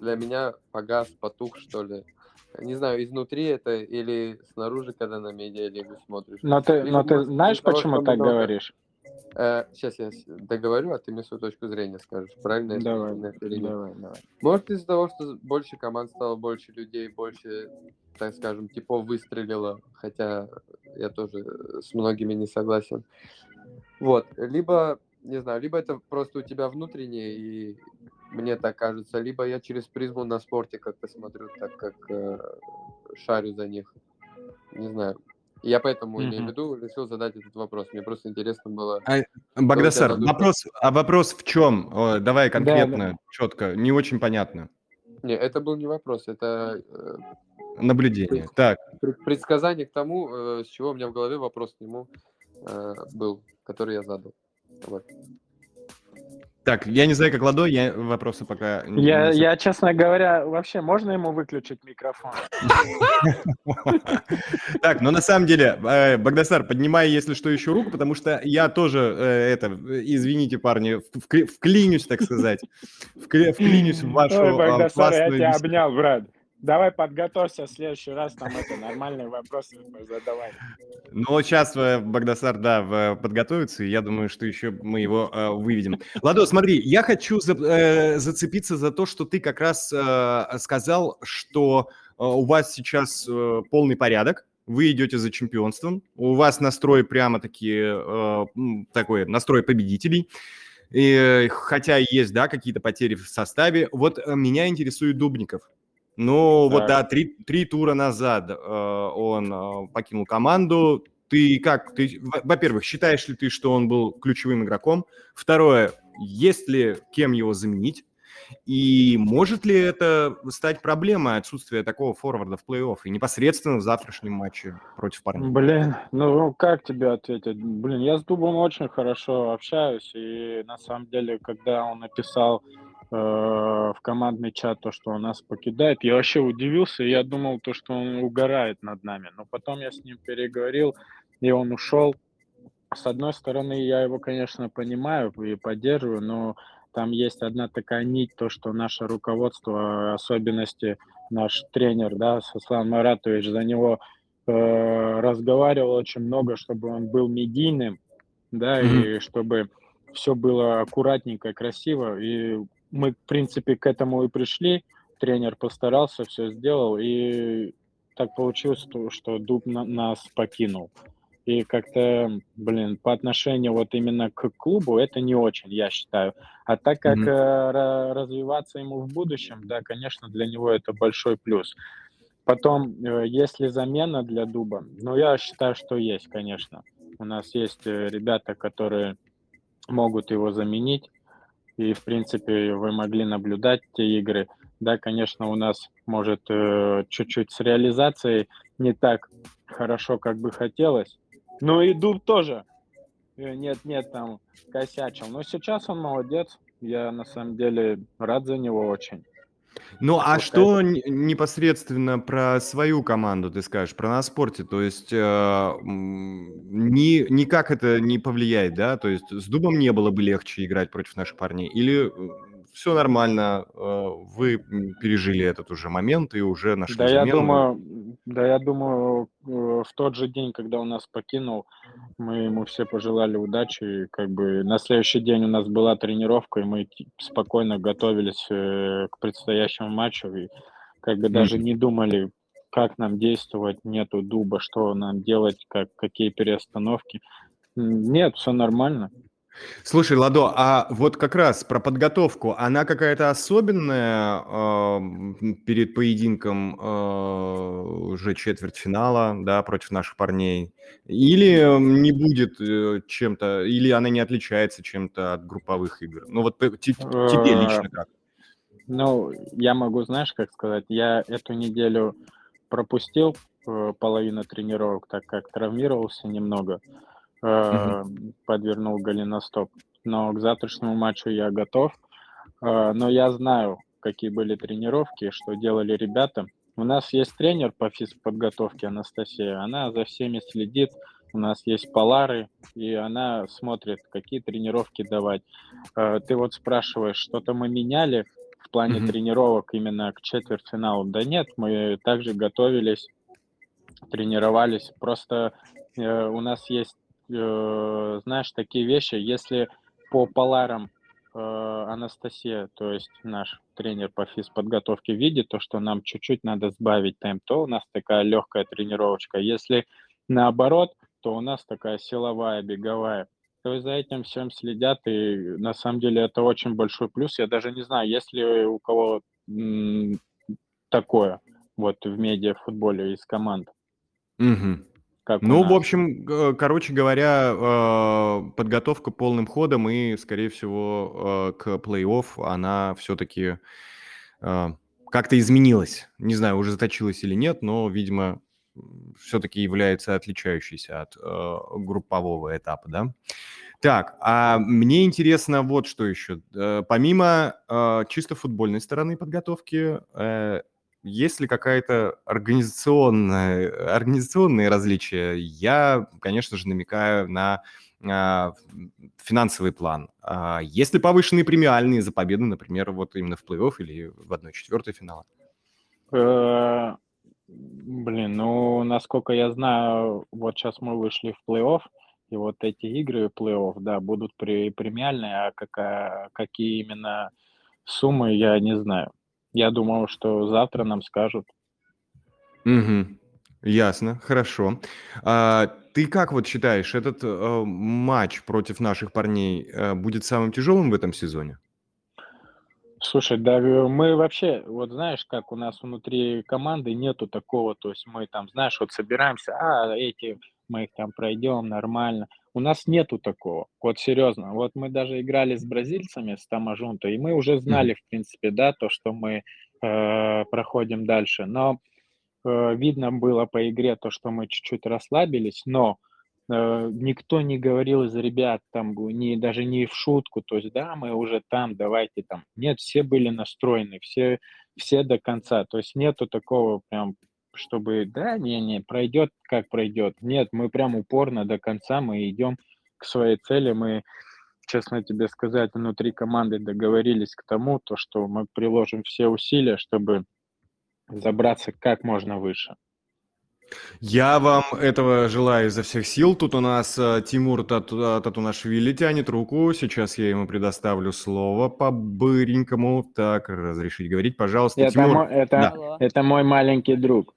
для меня погас, потух, что ли. Не знаю, изнутри это или снаружи, когда на медиа или смотришь. Но ты, но ты знаешь, почему так много... говоришь? Э, сейчас я договорю, а ты мне свою точку зрения скажешь. Правильно? Давай, или давай, давай. Может, из-за того, что больше команд стало, больше людей, больше, так скажем, типов выстрелило, хотя я тоже с многими не согласен. Вот, либо, не знаю, либо это просто у тебя внутреннее, и мне так кажется, либо я через призму на спорте как-то смотрю, так как э, шарю за них. Не знаю. Я поэтому, имею в виду, решил задать этот вопрос. Мне просто интересно было. А, Багдасар, вопрос, а вопрос в чем? О, давай Да, конкретно, четко, не очень понятно. Не, это был не вопрос, это э, Наблюдение. Так, пред- предсказание к тому, э, с чего у меня в голове вопрос к нему э, был, который я задал. Вот. так, я не знаю, как Ладо, я вопросы пока не- Я, не я, честно говоря, вообще, можно ему выключить микрофон? Так, но на самом деле, э, Багдасар, поднимай, если что, еще руку, потому что я тоже, э, это, извините, парни, вклинюсь, так сказать, вкли- вклинюсь в вашу Ой, э, Багдасар, я тебя обнял, брат. Давай подготовься, в следующий раз там это нормальные вопросы задавай. Ну, сейчас Багдасар, да, в- подготовится, и я думаю, что еще мы его э, выведем. Ладо, смотри, я хочу за- э, зацепиться за то, что ты как раз э, сказал, что э, у вас сейчас э, полный порядок, вы идете за чемпионством, у вас настрой прямо-таки э, такой настрой победителей. И, э, хотя есть, да, какие-то потери в составе. Вот э, меня интересует Дубников. Ну, вот, Так. да, три, три тура назад э, он э, покинул команду. Ты как, ты, во- во-первых, считаешь ли ты, что он был ключевым игроком? Второе, есть ли кем его заменить? И может ли это стать проблемой отсутствия такого форварда в плей-офф и непосредственно в завтрашнем матче против парней? Блин, ну как тебе ответить? Блин, я с Дубом очень хорошо общаюсь, и на самом деле, когда он написал в командный чат то, что он нас покидает, я вообще удивился, я думал то, что он угорает над нами. Но потом я с ним переговорил, и он ушел. С одной стороны, я его, конечно, понимаю и поддерживаю, но там есть одна такая нить, то, что наше руководство, особенности наш тренер, да, Сослан Маратович, за него э, разговаривал очень много, чтобы он был медийным, да, и чтобы все было аккуратненько, красиво. И мы, в принципе, к этому и пришли. Тренер постарался, все сделал, и так получилось, что, что Дуб на- нас покинул. И как-то, блин, по отношению вот именно к клубу это не очень, я считаю. А так как ра- развиваться ему в будущем, да, конечно, для него это большой плюс. Потом, э, есть ли замена для Дуба? Ну, я считаю, что есть, конечно. У нас есть э, ребята, которые могут его заменить. И, в принципе, вы могли наблюдать те игры. Да, конечно, у нас может э, чуть-чуть с реализацией не так хорошо, как бы хотелось. Ну и Дуб тоже. Э, Нет-нет, там косячил. Но сейчас он молодец. Я на самом деле рад за него очень. Ну, а что непосредственно про свою команду ты скажешь, про на спорте? То есть э, ни, никак это не повлияет, да? То есть с Дубом не было бы легче играть против наших парней? Или все нормально, э, вы пережили этот уже момент и уже нашли Да, я замену? думаю, да, я думаю, э, в тот же день, когда он нас покинул, мы ему все пожелали удачи. И как бы на следующий день у нас была тренировка, и мы спокойно готовились э, к предстоящему матчу. И как бы даже не думали, как нам действовать, нету дуба, что нам делать, как, какие перестановки. Нет, все нормально. Слушай, Ладо, а вот как раз про подготовку, она какая-то особенная эм, перед поединком э, уже четвертьфинала, да, против наших парней? Или не будет э, чем-то, или она не отличается чем-то от групповых игр? Ну вот п- те- тебе Э, лично как? Ну, я могу, знаешь, как сказать, я эту неделю пропустил э, половину тренировок, так как травмировался немного, э, подвернул голеностоп. Но к завтрашнему матчу я готов. Э, но я знаю, какие были тренировки, что делали ребята. У нас есть тренер по физподготовке Анастасия, она за всеми следит. У нас есть полары, и она смотрит, какие тренировки давать. Э, Ты вот спрашиваешь, что-то мы меняли в плане Мгм. тренировок именно к четвертьфиналу? Да нет, мы также готовились, тренировались. Просто э, у нас есть э, знаешь, такие вещи, если по поларам э, Анастасия, то есть наш тренер по физподготовке, видит то, что нам чуть-чуть надо сбавить темп, то у нас такая легкая тренировочка. Если наоборот, то у нас такая силовая, беговая. То есть за этим всем следят, и на самом деле это очень большой плюс. Я даже не знаю, есть ли у кого такое вот в медиа-футболе из команд. Угу. Как ну, в общем, короче говоря, э, подготовка полным ходом и, скорее всего, э, к плей-офф она все-таки э, как-то изменилась. Не знаю, уже заточилась или нет, но, видимо, все-таки является отличающейся от группового этапа, да? Так, а мне интересно вот что еще. Помимо чисто футбольной стороны подготовки, есть ли какая-то организационная, организационные различия? Я, конечно же, намекаю на а, финансовый план. А есть ли повышенные премиальные за победы, например, вот именно в плей-офф или в 1-4 финала? Э, блин, ну, насколько я знаю, вот сейчас мы вышли в плей-офф, и вот эти игры плей-офф, да, будут премиальные, а какая, какие именно суммы, я не знаю. Я думал, что завтра нам скажут. Угу. Ясно, хорошо. А, ты как вот считаешь, этот э, матч против наших парней э, будет самым тяжелым в этом сезоне? Слушай, да э, мы вообще, вот знаешь, как у нас внутри команды нету такого, то есть мы там, знаешь, вот собираемся, а эти мы их там пройдем нормально. У нас нету такого. Вот серьезно. Вот мы даже играли с бразильцами, с Тамажунто, и мы уже знали, в принципе, да, то, что мы э, проходим дальше. Но э, видно было по игре то, что мы чуть-чуть расслабились, но э, никто не говорил из ребят там, не, даже не в шутку, то есть, да, мы уже там, давайте там. Нет, все были настроены, все, все до конца. То есть нету такого прям чтобы, да, не-не, пройдет как пройдет. Нет, мы прям упорно до конца, мы идем к своей цели, мы, честно тебе сказать, внутри команды договорились к тому, то, что мы приложим все усилия, чтобы забраться как можно выше. Я вам этого желаю изо всех сил. Тут у нас э, Тимур Тату, Татунашвили тянет руку. Сейчас я ему предоставлю слово по-быренькому. Так, разрешить говорить, пожалуйста, это Тимур. Мой, это, да. это мой маленький друг.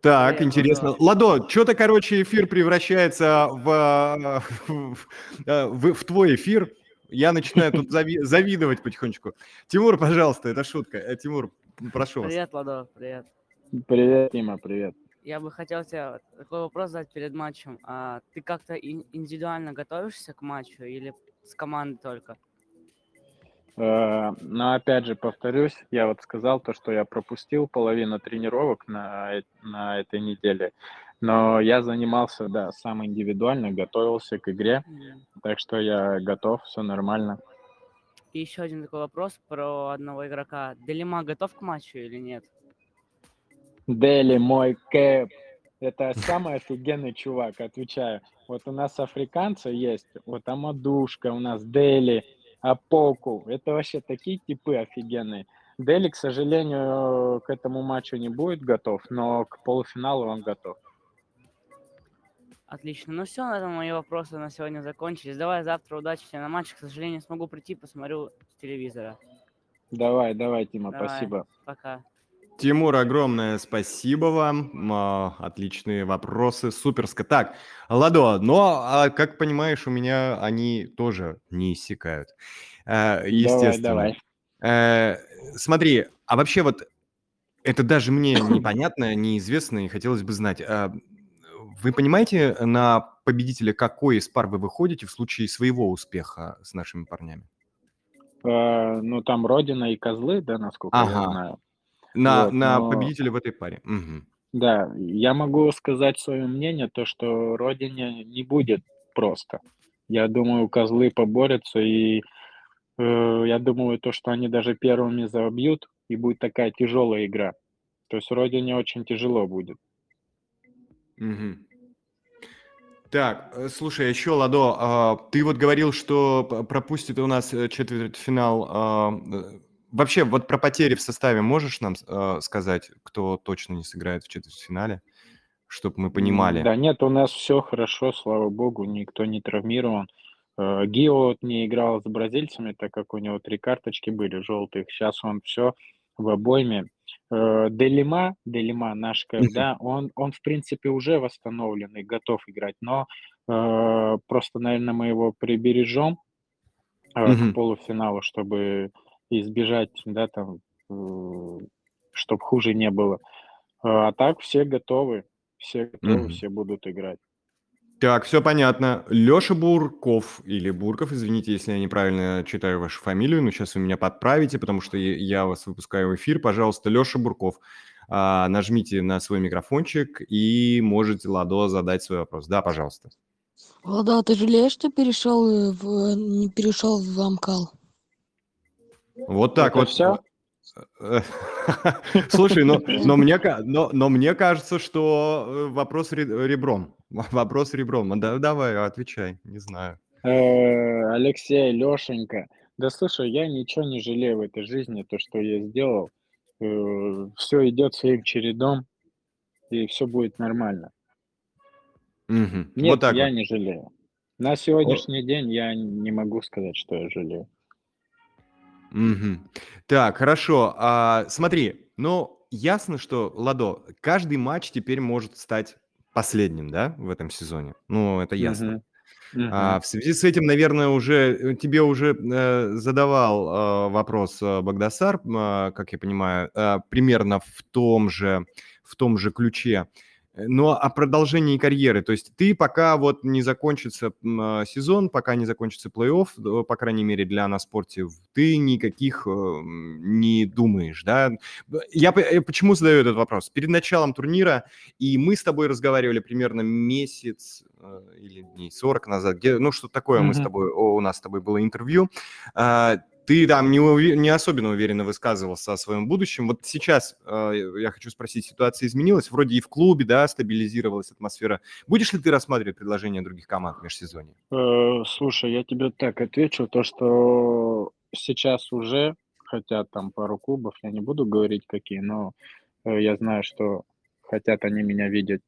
Так, интересно. Ладо, что-то, короче, эфир превращается в, в, в, в твой эфир. Я начинаю тут зави- завидовать потихонечку. Тимур, пожалуйста, это шутка. Э, Тимур, прошу вас. Привет, Ладо, привет. Привет, Тима, привет. Я бы хотел тебе такой вопрос задать перед матчем. А ты как-то индивидуально готовишься к матчу или с командой только? Э, но опять же, повторюсь, я вот сказал то, что я пропустил половину тренировок на, на этой неделе, но я занимался, да, сам индивидуально, готовился к игре, так что я готов, все нормально. И еще один такой вопрос про одного игрока. Делима готов к матчу или нет? Дели, мой кэп. Это самый офигенный чувак, отвечаю. Вот у нас африканцы есть, вот Амадушка, у нас Дели, а Поку. Это вообще такие типы офигенные. Дели, к сожалению, к этому матчу не будет готов, но к полуфиналу он готов. Отлично. Ну все, на этом мои вопросы на сегодня закончились. Давай завтра удачи тебе на матч. К сожалению, смогу прийти, посмотрю с телевизора. Давай, давай, Тима, давай. спасибо. Пока. Тимур, огромное спасибо вам. Отличные вопросы, суперско. Так, Ладо, но, а, как понимаешь, у меня они тоже не иссякают. Э, естественно. Давай, давай. Э, смотри, а вообще вот это даже мне непонятно, неизвестно, и хотелось бы знать. А, вы понимаете, на победителя какой из пар вы выходите в случае своего успеха с нашими парнями? Э, ну, там Родина и Козлы, да, насколько ага. я знаю. На, вот, на но... победителя в этой паре. Угу. Да, я могу сказать свое мнение, то, что Родине не будет просто. Я думаю, козлы поборются, и э, я думаю, то, что они даже первыми забьют, и будет такая тяжелая игра. То есть Родине очень тяжело будет. Угу. Так, э, слушай, а еще, Ладо, а, ты вот говорил, что пропустит у нас э, четвертьфинал а, Вообще, вот про потери в составе можешь нам э, сказать, кто точно не сыграет в четвертьфинале? чтобы мы понимали. Да нет, у нас все хорошо, слава богу, никто не травмирован. Э, Гио не играл с бразильцами, так как у него три карточки были желтых. Сейчас он все в обойме. Э, Делима, Делима наш когда, он, он в принципе уже восстановлен и готов играть, но э, просто, наверное, мы его прибережем э, к полуфиналу, чтобы избежать, да, там, э, чтобы хуже не было. Э, а так все готовы, все готовы, Мгм. все будут играть. Так, все понятно. Леша Бурков или Бурков, извините, если я неправильно читаю вашу фамилию, но сейчас вы меня подправите, потому что я- вас выпускаю в эфир. Пожалуйста, Леша Бурков, а, нажмите на свой микрофончик и можете Ладо задать свой вопрос. Да, пожалуйста. Влада, ты жалеешь, что перешел э, в не перешел в Амкал? Вот так Это вот. всё? Э, Слушай, но, но, мне, но, но мне кажется, что э, вопрос ре- ребром. Вопрос ребром. Да, давай, отвечай, не знаю. Э, Алексей, Лешенька, да слушай, я ничего не жалею в этой жизни, то, что я сделал. Все идет своим чередом, и все будет нормально. Нет, Вот так я вот. не жалею. На сегодняшний день я не могу сказать, что я жалею. Мгм. Так, хорошо. А, смотри, ну, ясно, что, Ладо, каждый матч теперь может стать последним, да, в этом сезоне? Ну, это ясно. Мгм. А, Мгм. в связи с этим, наверное, уже э, тебе уже э, задавал э, вопрос э, Багдасар, а, как я понимаю, а, примерно в том же в том же ключе. Но о продолжении карьеры, то есть ты пока вот не закончится а, сезон, пока не закончится плей-офф, по крайней мере для нас спорте, ты никаких э, м, не думаешь, да? Я э, почему задаю этот вопрос? Перед началом турнира, и мы с тобой разговаривали примерно месяц э, или дней 40 назад, где, ну, что такое мы с тобой, у нас с тобой было интервью. Ты там не, уве- не особенно уверенно высказывался о своем будущем. Вот сейчас э, я хочу спросить, ситуация изменилась? Вроде и в клубе, да, стабилизировалась атмосфера. Будешь ли ты рассматривать предложения других команд в межсезонье? Э, Слушай, я тебе так отвечу, то, что сейчас уже хотят там пару клубов, я не буду говорить какие, но э, я знаю, что хотят они меня видеть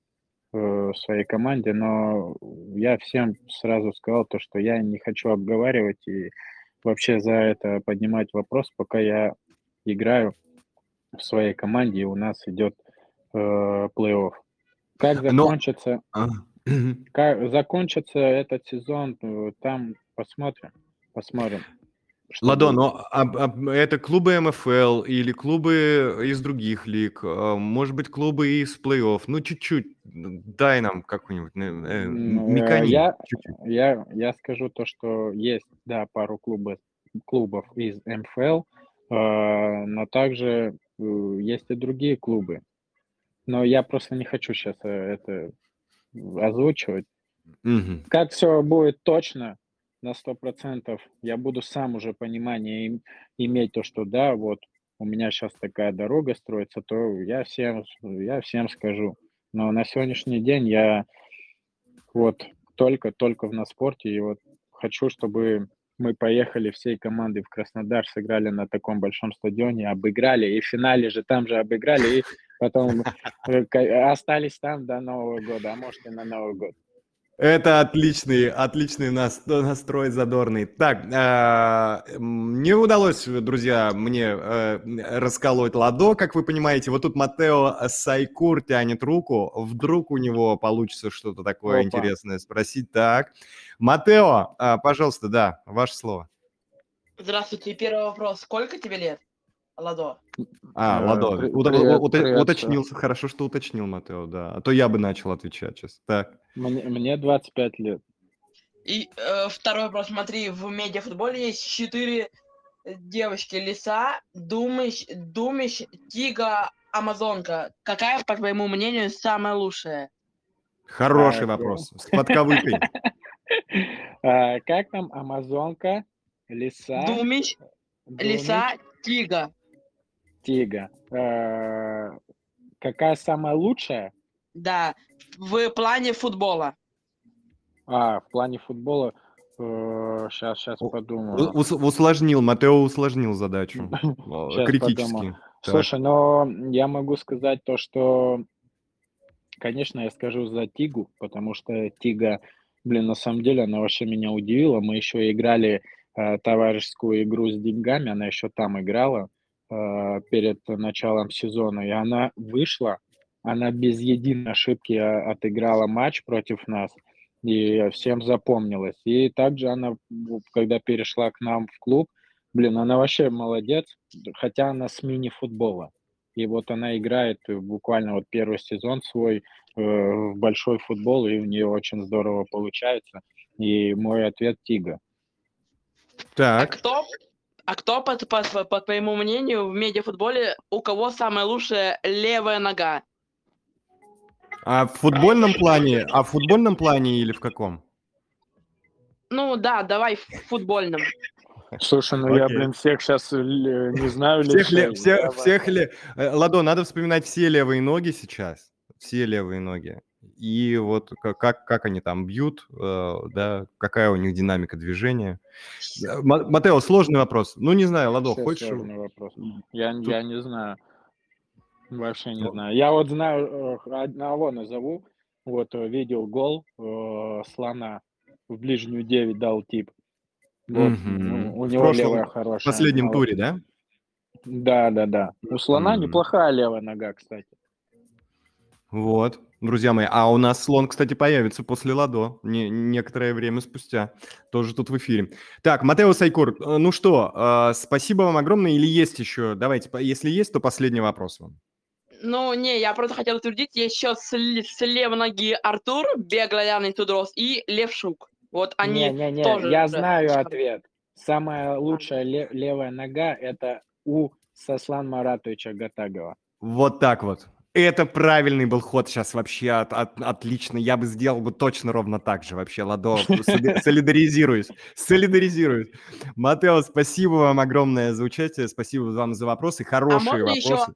э, в своей команде, но я всем сразу сказал то, что я не хочу обговаривать и вообще за это поднимать вопрос, пока я играю в своей команде и у нас идет э, плей-офф. Как Но- закончится, А, мгм. как закончится этот сезон, э, там посмотрим, посмотрим. Ладо, будет. но а- а это клубы МФЛ или клубы из других лиг, а, может быть, клубы из плей-офф. Ну, чуть-чуть дай нам какую-нибудь э, э, М, э, я- чуть-чуть. Я, я скажу то, что есть, да, пару клубов, клубов из МФЛ, э, но также э, есть и другие клубы. Но я просто не хочу сейчас это озвучивать. Мгм. Как все будет точно, на сто процентов, я буду сам уже понимание им- иметь то, что да, вот у меня сейчас такая дорога строится, то я всем, я всем скажу. Но на сегодняшний день я вот только-только в наспорте, и вот хочу, чтобы мы поехали всей командой в Краснодар, сыграли на таком большом стадионе, обыграли, и в финале же там же обыграли, и потом э, остались там до Нового года, а может и на Новый год. Это отличный, отличный нас- настрой задорный. Так, м, не удалось, друзья, мне э, расколоть ладо, как вы понимаете. Вот тут Матео Сайкур тянет руку. Вдруг у него получится что-то такое Опа. интересное спросить. Так, Матео, а, пожалуйста, да, ваше слово. Здравствуйте. Первый вопрос. Сколько тебе лет, Ладо? А, Э, Ладо, при- уда- привет, ута- привет, уточнил, хорошо, что уточнил, Матео, да. А то я бы начал отвечать сейчас. Так. Мне, мне 25 лет. И э, второй вопрос. Смотри, в медиафутболе есть четыре девочки. Лиса, Думыш, Думиш, Тига, Амазонка. Какая, по твоему мнению, самая лучшая? Хороший Так, вопрос. С подковыкой. А, как там Амазонка, Лиса, Думич, Лиса, Тига. Тига. А, какая самая лучшая? Да, в плане футбола. А, в плане футбола. Сейчас, сейчас У- подумаю. Ус- Усложнил, Матео усложнил задачу. Щас Критически. Слушай, но я могу сказать то, что конечно, я скажу за Тигу, потому что Тига, блин, на самом деле, она вообще меня удивила. Мы еще играли э, товарищескую игру с деньгами, она еще там играла э, перед началом сезона, и она вышла, она без единой ошибки а, отыграла матч против нас, и всем запомнилась. И также она, когда перешла к нам в клуб, блин, она вообще молодец, хотя она с мини-футбола. И вот она играет буквально вот первый сезон свой э, в большой футбол, и у нее очень здорово получается. И мой ответ Тига. Так. А кто, а кто по, по, по твоему мнению, в медиафутболе, у кого самая лучшая левая нога? А в футбольном плане, а в футбольном плане или в каком? Ну да, давай в футбольном. Слушай, ну я, блин, всех сейчас не знаю Всех ли, всех, всех ли... Э, Ладо, надо вспоминать все левые ноги сейчас, все левые ноги. И вот как, как они там бьют, э, да, какая у них динамика движения. Матео, сложный вопрос. Ну, не знаю, Ладо, Все хочешь... сложный вопрос. Я, Тут... я не знаю. Вообще не знаю. Я вот знаю, э, одного назову. Вот видел гол э, слона в ближнюю 9 дал тип. Вот, ну, у В него прошлом, левая в хорошая. последнем молод- туре, да? Да, да, да. У слона М. неплохая левая нога, кстати. Вот, друзья мои. А у нас слон, кстати, появится после Ладо, не, некоторое время спустя. Тоже тут в эфире. Так, Матео Сайкур, э, ну что, э, спасибо вам огромное. Или есть еще? Давайте, если есть, то последний вопрос вам. Ну, не, я просто хотел утвердить, есть еще с, с левой ноги Артур, Беглояный Тудрос и Левшук. Вот они Не-не-не, тоже я знаю ответ. Самая лучшая ле- левая нога – это у Сослан Маратовича Гатагова. Вот так вот. Это правильный был ход сейчас вообще от- от- отлично. Я бы сделал бы точно ровно так же вообще. Ладо, соли- солидаризируюсь. Солидаризируюсь. Матео, спасибо вам огромное за участие. Спасибо вам за вопросы. Хорошие можно еще? вопросы.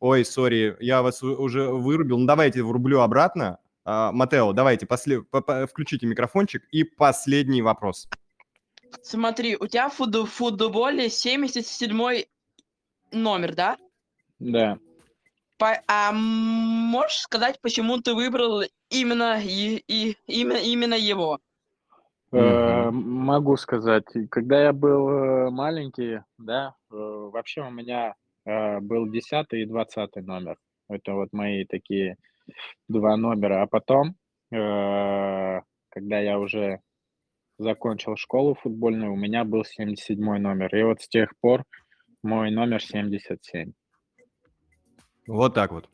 Ой, сори, я вас уже вырубил. Ну, давайте врублю обратно. А, Матео, давайте, после... по- по- включите микрофончик. И последний вопрос. Смотри, у тебя в футболе 77 номер, да? Да. По- а можешь сказать, почему ты выбрал именно, и, и- именно, именно его? Э, Могу сказать, когда я был э, маленький, да, э, вообще у меня э, был 10 и 20 номер. Это вот мои такие два номера. А потом, э, когда я уже закончил школу футбольную, у меня был 77 номер. И вот с тех пор мой номер 77. Вот так вот.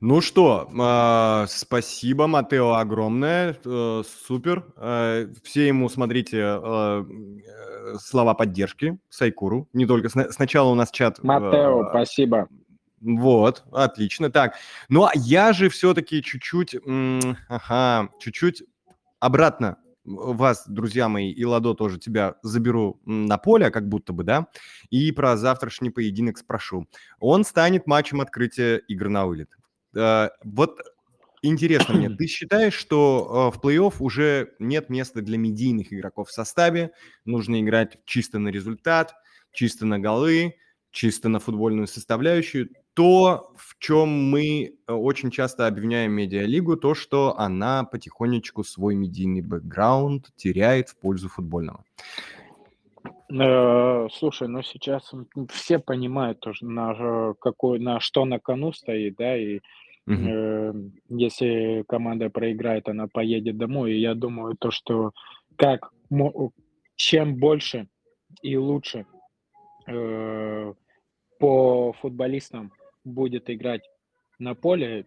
Ну что, а, спасибо, Матео, огромное. э, Супер. Э, Все ему, смотрите, э, э, слова поддержки Сайкуру. Не только сна- сначала у нас чат... э, Матео, спасибо. Вот, отлично. Так, ну а я же все-таки чуть-чуть, м, ага, чуть-чуть обратно вас, друзья мои, и Ладо тоже тебя заберу на поле, как будто бы, да, и про завтрашний поединок спрошу. Он станет матчем открытия игр на вылет. Э, Вот интересно мне, ты считаешь, что э, в плей-офф уже нет места для медийных игроков в составе, нужно играть чисто на результат, чисто на голы, чисто на футбольную составляющую, то, в чем мы э, очень часто обвиняем медиалигу, то, что она потихонечку свой медийный бэкграунд теряет в пользу футбольного. Э, Слушай, ну сейчас все понимают на э, какой, на что на кону стоит, да, и э, если команда проиграет, она поедет домой. И я думаю, то, что как чем больше и лучше э, по футболистам будет играть на поле,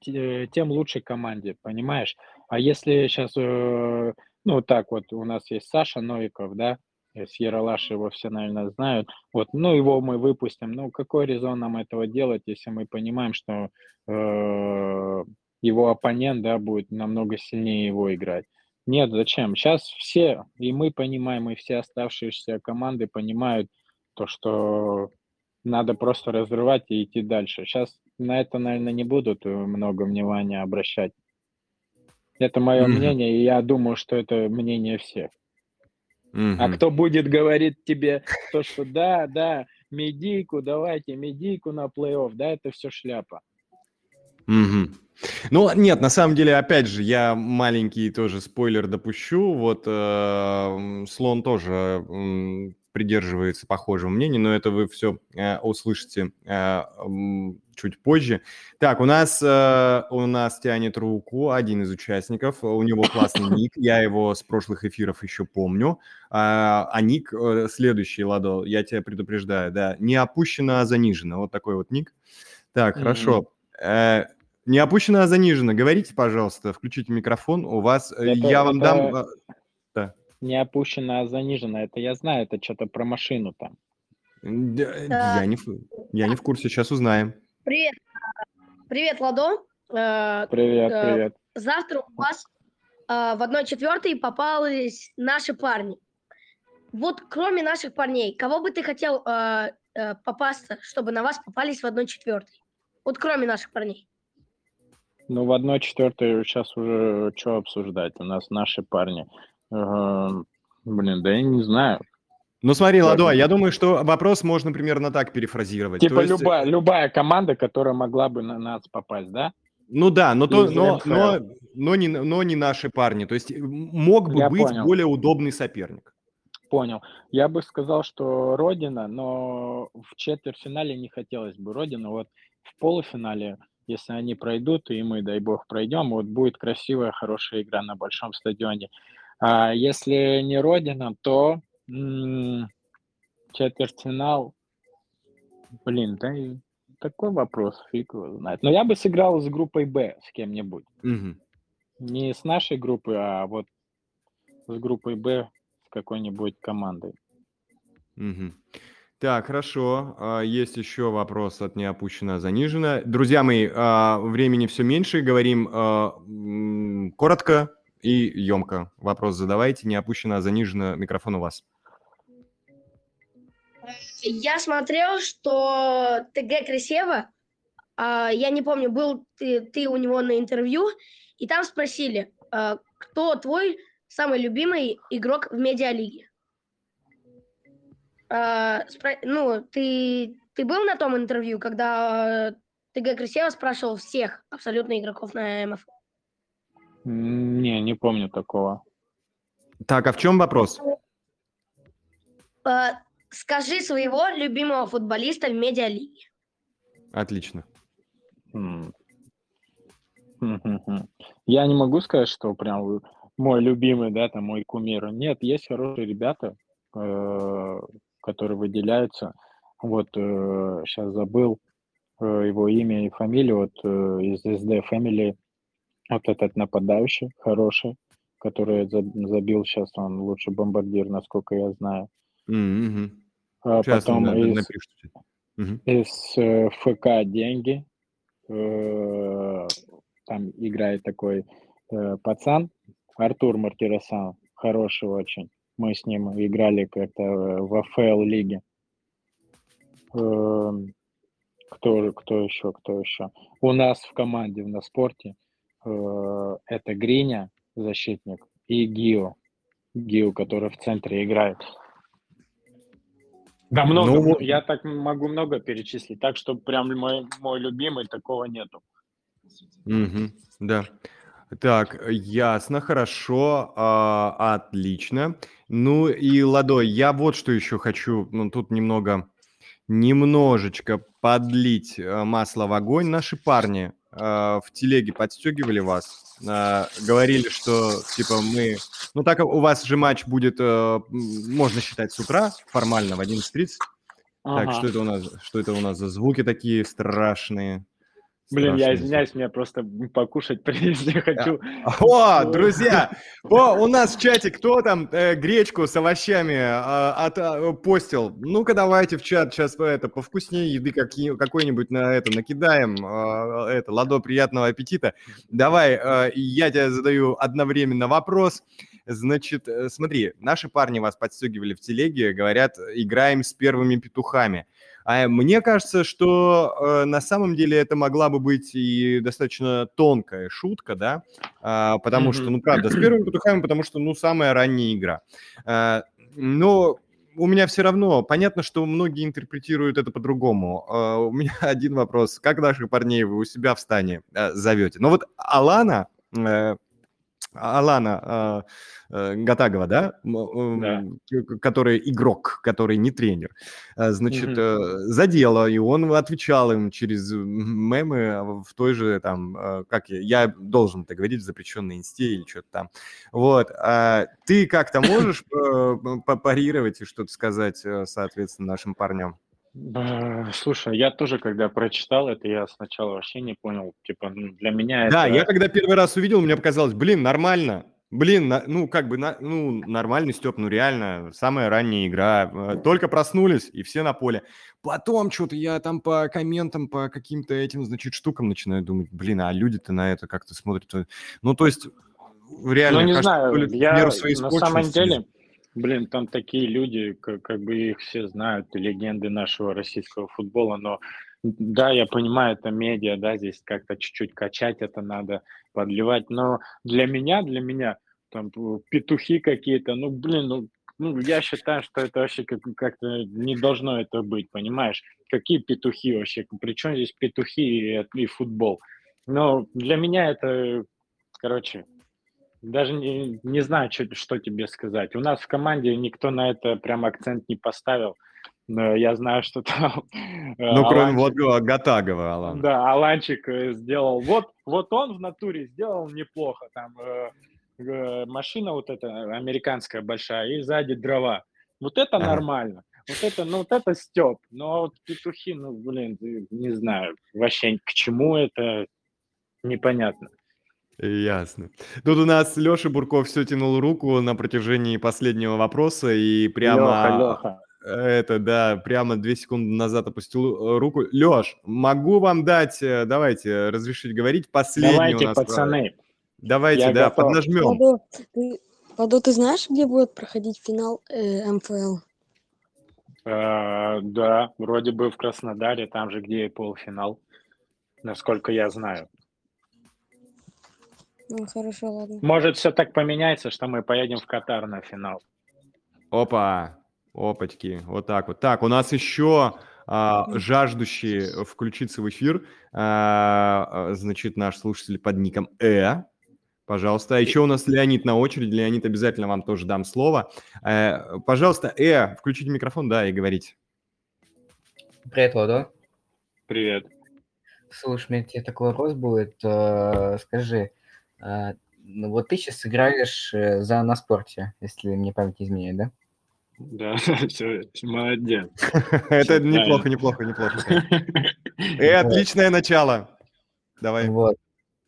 те- тем лучше команде, понимаешь? А если сейчас, ну так вот, у нас есть Саша Новиков, да, э, с Яралаш его все, наверное, знают. Вот, ну, его мы выпустим. Ну, какой резон нам этого делать, если мы понимаем, что э, его оппонент, да, будет намного сильнее его играть? Нет, зачем? Сейчас все, и мы понимаем, и все оставшиеся команды понимают то, что надо просто разрывать и идти дальше. Сейчас на это, наверное, не будут э, много внимания обращать. Это мое Мгм. мнение, и я думаю, что это мнение всех. А Мгм. кто будет говорить тебе то, что да, да, медийку, давайте медийку на плей-офф, да, это все шляпа. Угу. Ну, нет, на самом деле, опять же, я маленький тоже спойлер допущу. Вот э, Слон тоже э, придерживается похожего мнения, но это вы все э, услышите э, чуть позже. Так, у нас, э, у нас тянет руку один из участников, у него классный ник, я его с прошлых эфиров еще помню. А, а ник э, следующий, Ладо, я тебя предупреждаю, да, не опущено, а занижено, вот такой вот ник. Так, mm-hmm. хорошо. Э, не опущено, а занижено. Говорите, пожалуйста, включите микрофон. У вас, э, это, я вам это дам... Э. Не опущено, а занижено. Это я знаю, это что-то про машину там. Да. Я, не, я не в курсе, сейчас узнаем. Привет. Привет, Ладо. Э, привет, привет. Завтра у вас в одной четвертой попались наши парни. Вот кроме наших парней, кого бы ты хотел попасться, чтобы на вас попались в одной четвертой? Вот кроме наших парней. Ну, в одной четвертой сейчас уже что обсуждать? У нас наши парни. Э, блин, да я не знаю. Ну смотри, Ладо, я думаю, что вопрос можно примерно так перефразировать. Типа есть... любая, любая команда, которая могла бы на нас попасть, да? Ну да, но, то, но, но, но, не, но не наши парни. То есть мог бы я быть понял. более удобный соперник. Понял. Я бы сказал, что Родина, но в четвертьфинале не хотелось бы Родина. Вот в полуфинале если они пройдут, и мы, дай бог, пройдем, вот будет красивая, хорошая игра на большом стадионе. А если не Родина, то м- четвертьфинал, блин, да и такой вопрос, фиг его знает. Но я бы сыграл с группой Б с кем-нибудь. Угу. Не с нашей группы, а вот с группой Б с какой-нибудь командой. Угу. Так, хорошо. А, есть еще вопрос от неопущено занижено. Друзья мои, а, времени все меньше. Говорим а, коротко и емко. Вопрос задавайте. Неопущено занижено. Микрофон у вас. Я смотрел, что ТГ Красева, я не помню, был ты, ты у него на интервью, и там спросили, кто твой самый любимый игрок в медиалиге? А, ну, ты, ты был на том интервью, когда ТГ Красева спрашивал всех абсолютно игроков на МФ? Не, не помню такого. Так, а в чем вопрос? А, скажи своего любимого футболиста в медиалиге. Отлично. Я не могу сказать, что прям мой любимый, да, там мой кумир. Нет, есть хорошие ребята, э, которые выделяются. Вот э, сейчас забыл э, его имя и фамилию, вот э, из SD Family, вот этот нападающий хороший, который забил сейчас, он лучший бомбардир, насколько я знаю. Mm-hmm. А сейчас потом на, из, mm-hmm. из э, ФК «Деньги», э, там играет такой э, пацан, Артур Мартирасан, хороший очень. Мы с ним играли как-то в АФЛ лиге. Эм, кто, кто еще, кто еще? У нас в команде на спорте э, это Гриня, защитник, и Гио. Гио, который в центре играет. Да, много. Ну, я так могу много перечислить. Так что прям мой, мой любимый, такого нету. Угу, да. Так, ясно, хорошо, а, отлично. Ну и, Ладо, я вот что еще хочу, ну тут немного, немножечко подлить э, масло в огонь. Наши парни в телеге подстегивали вас, а, говорили, что типа мы, ну так у вас же матч будет, а, можно считать с утра, формально в 11.30. Ага. Так, что это у нас, что это у нас за звуки такие страшные? Блин, я извиняюсь, мне просто покушать принесли, хочу. О, друзья, о, у нас в чате кто там э, гречку с овощами э, от, э, постил? Ну-ка давайте в чат сейчас это повкуснее еды какие, какой-нибудь на это накидаем. Э, это, Ладо, приятного аппетита. Давай, э, я тебе задаю одновременно вопрос. Значит, э, смотри, наши парни вас подстегивали в телеге, говорят, играем с первыми петухами. А мне кажется, что э, на самом деле это могла бы быть и достаточно тонкая шутка, да, а, потому mm-hmm. что, ну, правда, с первыми петухами, потому что, ну, самая ранняя игра. А, но у меня все равно понятно, что многие интерпретируют это по-другому. Э, у меня один вопрос. Как наших парней вы у себя в стане э, зовете? Ну вот Алана, э, Алана э, э, Гатагова, да? да, который игрок, который не тренер, э, значит, угу. э, задело, и он отвечал им через мемы в той же там, э, как я, я должен это говорить в запрещенной инсте или что-то там. Вот. А ты как-то можешь парировать и что-то сказать, соответственно, нашим парням? Слушай, я тоже, когда прочитал это, я сначала вообще не понял. Типа, ну, для меня Да, это... я когда первый раз увидел, мне показалось, блин, нормально. Блин, ну как бы, ну нормальный Степ, ну реально, самая ранняя игра. Э, только проснулись, и все на поле. Потом что-то я там по комментам, по каким-то этим, значит, штукам начинаю думать, блин, а люди-то на это как-то смотрят. Ну то есть, реально, ну, не кажется, знаю, я на самом деле Блин, там такие люди, как, как бы их все знают, легенды нашего российского футбола, но да, я понимаю, это медиа, да, здесь как-то чуть-чуть качать это надо, подливать, но для меня, для меня, там, петухи какие-то, ну, блин, ну, ну, я считаю, что это вообще как- как-то не должно это быть, понимаешь? Какие петухи вообще? Причем здесь петухи и, и футбол? Но для меня это, короче, даже не, не знаю, что, что тебе сказать. У нас в команде никто на это прям акцент не поставил. Но я знаю, что там... Э, ну, кроме вот Гатагова, Алан. Да, Аланчик э, сделал... Вот, вот он в натуре сделал неплохо. Там э, машина вот эта американская большая, и сзади дрова. Вот это ага. нормально. Вот это, ну, вот это степ. Но вот петухи, ну, блин, не знаю, вообще к чему это непонятно. Ясно. Тут у нас Леша Бурков все тянул руку на протяжении последнего вопроса и прямо... Леха, Леха. Это, да, прямо две секунды назад опустил э, руку. Леш, могу вам дать, э, давайте, разрешить говорить, последний давайте, у нас... пацаны. Давайте, Я да, готов. поднажмем. Падо, ты, Падо, ты знаешь, где будет проходить финал э, МФЛ? Э, да, вроде бы в Краснодаре, там же, где и полуфинал, насколько я знаю. Ну, хорошо, ладно. Может, все так поменяется, что мы поедем в Катар на финал. Опа, опачки, вот так вот. Так, у нас еще а, жаждущие включиться в эфир, а, а, значит, наш слушатель под ником Э. Пожалуйста. А еще у нас Леонид на очереди. Леонид, обязательно вам тоже дам слово. Э, пожалуйста, Э, включите микрофон, да, и говорите. Привет, Ладо. Привет. Слушай, у меня тебе такой вопрос будет. Э, скажи, а, ну, вот ты сейчас играешь э, за на спорте, если мне память не изменяет, да? Да, все, молодец. Это неплохо, неплохо, неплохо. Э, отличное начало. Давай. Вот.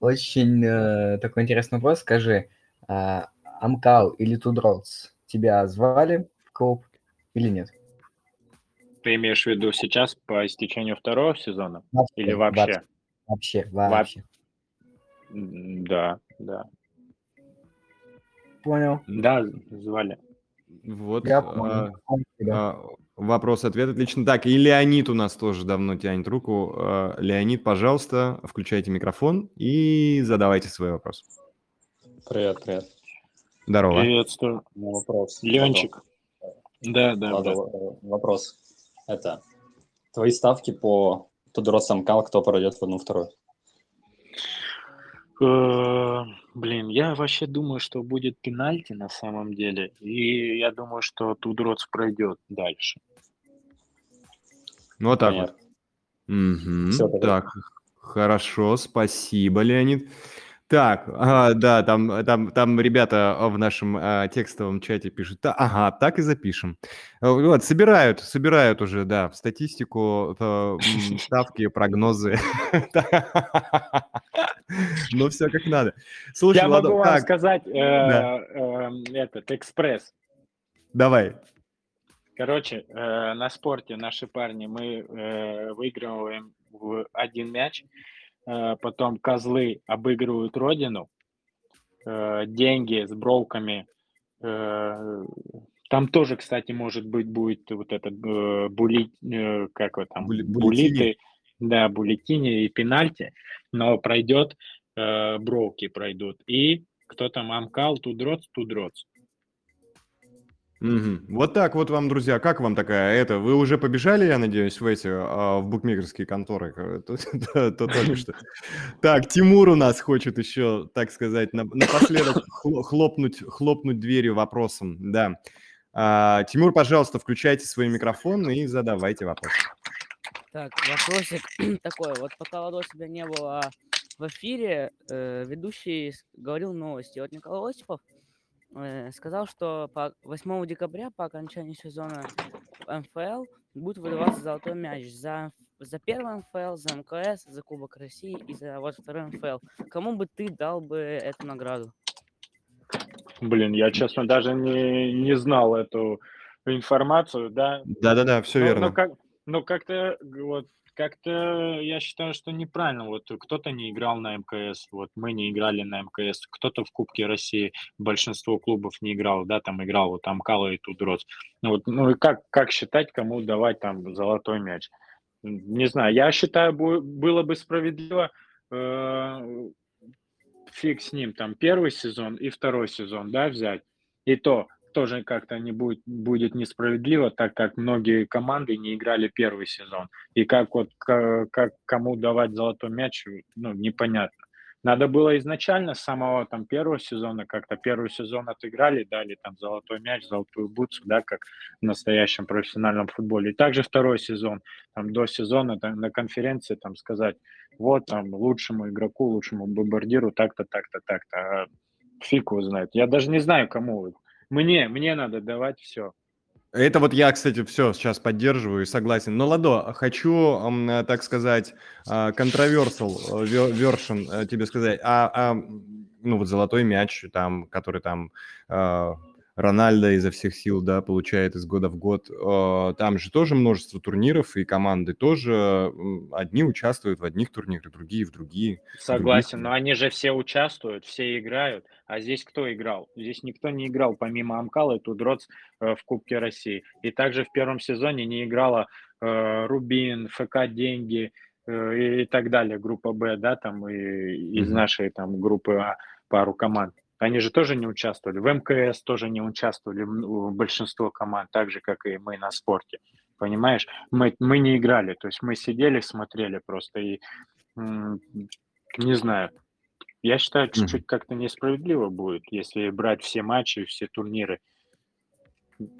Очень э, такой интересный вопрос. Скажи, э, Амкал или Тудроудс тебя звали в клуб или нет? Ты имеешь в виду сейчас по истечению второго сезона? Вообще, или вообще? Вообще, вообще. Да, да. Понял. Да, звали. Вот. Я понял. А, Вопрос-ответ отлично. Так, и Леонид у нас тоже давно тянет руку. А, Леонид, пожалуйста, включайте микрофон и задавайте свой вопрос. Привет, привет. Здорово. Приветствую. Вопрос. Ленчик. Да, да, Ладно, да. Вопрос. Это твои ставки по Тудород Самкал, кто пройдет в одну вторую? Э, блин, я вообще думаю, что будет пенальти на самом деле, и я думаю, что Тудроц пройдет дальше. Ну, вот так вот. Угу. Все, так, хорошо, спасибо, Леонид. Так, а, да, там, там, там ребята в нашем а, текстовом чате пишут, «Да, ага, так и запишем. Э, вот, собирают, собирают уже, да, статистику, то, ставки, прогнозы. Ну, все как надо. Слушай, Я могу вам сказать э, эм, этот экспресс. Давай. Короче, э, на спорте наши парни, мы выигрываем в один мяч, Э, потом козлы обыгрывают родину, э, деньги с броуками. Э, там тоже, кстати, может быть, будет вот этот були, как вот там, булиты, да, буллетини и пенальти, но пройдет, броуки пройдут. И кто там амкал, тудроц, тудроц. Угу. Вот так вот вам, друзья, как вам такая это? Вы уже побежали, я надеюсь, в эти в букмекерские конторы? То, только что. Так, Тимур у нас хочет еще, так сказать, напоследок хлопнуть, хлопнуть дверью вопросом. Да. А, Тимур, пожалуйста, включайте свой микрофон и задавайте вопрос. Так, вопросик такой. Вот пока Ладо себя не было в эфире, э, ведущий говорил новости. Вот Николай Осипов э, сказал, что по 8 декабря, по окончании сезона МФЛ, будет выдаваться золотой мяч за, за первый МФЛ, за МКС, за Кубок России и за вот второй МФЛ. Кому бы ты дал бы эту награду? Блин, я, честно, даже не, не знал эту информацию, да. Да-да-да, все ну, верно. Ну, как, ну, как-то вот как-то я считаю, что неправильно. Вот кто-то не играл на МКС, вот мы не играли на МКС, кто-то в Кубке России, большинство клубов не играл, да, там играл вот Амкала и Тудрос. Ну, вот, ну и как, как считать, кому давать там золотой мяч? Не знаю, я считаю, было бы справедливо э, фиг с ним, там первый сезон и второй сезон, да, взять. И то тоже как-то не будет, будет несправедливо, так как многие команды не играли первый сезон. И как вот как кому давать золотой мяч, ну, непонятно. Надо было изначально с самого там первого сезона как-то первый сезон отыграли, дали там золотой мяч, золотую бутсу, да, как в настоящем профессиональном футболе. И также второй сезон, там до сезона там, на конференции там сказать, вот там лучшему игроку, лучшему бомбардиру так-то, так-то, так-то. А фиг его знает. Я даже не знаю, кому мне, мне надо давать все. Это вот я, кстати, все сейчас поддерживаю и согласен. Но, Ладо, хочу, так сказать, controversial а, version э, тебе сказать. А, а, ну, вот золотой мяч, там, который там а, Рональдо изо всех сил, да, получает из года в год. А, там же тоже множество турниров, и команды тоже одни участвуют в одних турнирах, другие в другие. Согласен, других. но они же все участвуют, все играют. А здесь кто играл? Здесь никто не играл, помимо Амкала и Тудроц э, в Кубке России. И также в первом сезоне не играла э, Рубин, ФК Деньги э, и, и так далее, группа Б, да, там и из нашей там группы А пару команд. Они же тоже не участвовали. В МКС тоже не участвовали большинство команд, так же, как и мы на спорте. Понимаешь? Мы, мы не играли, то есть мы сидели, смотрели просто и не знаю. Я считаю, чуть-чуть как-то несправедливо будет, если брать все матчи, все турниры.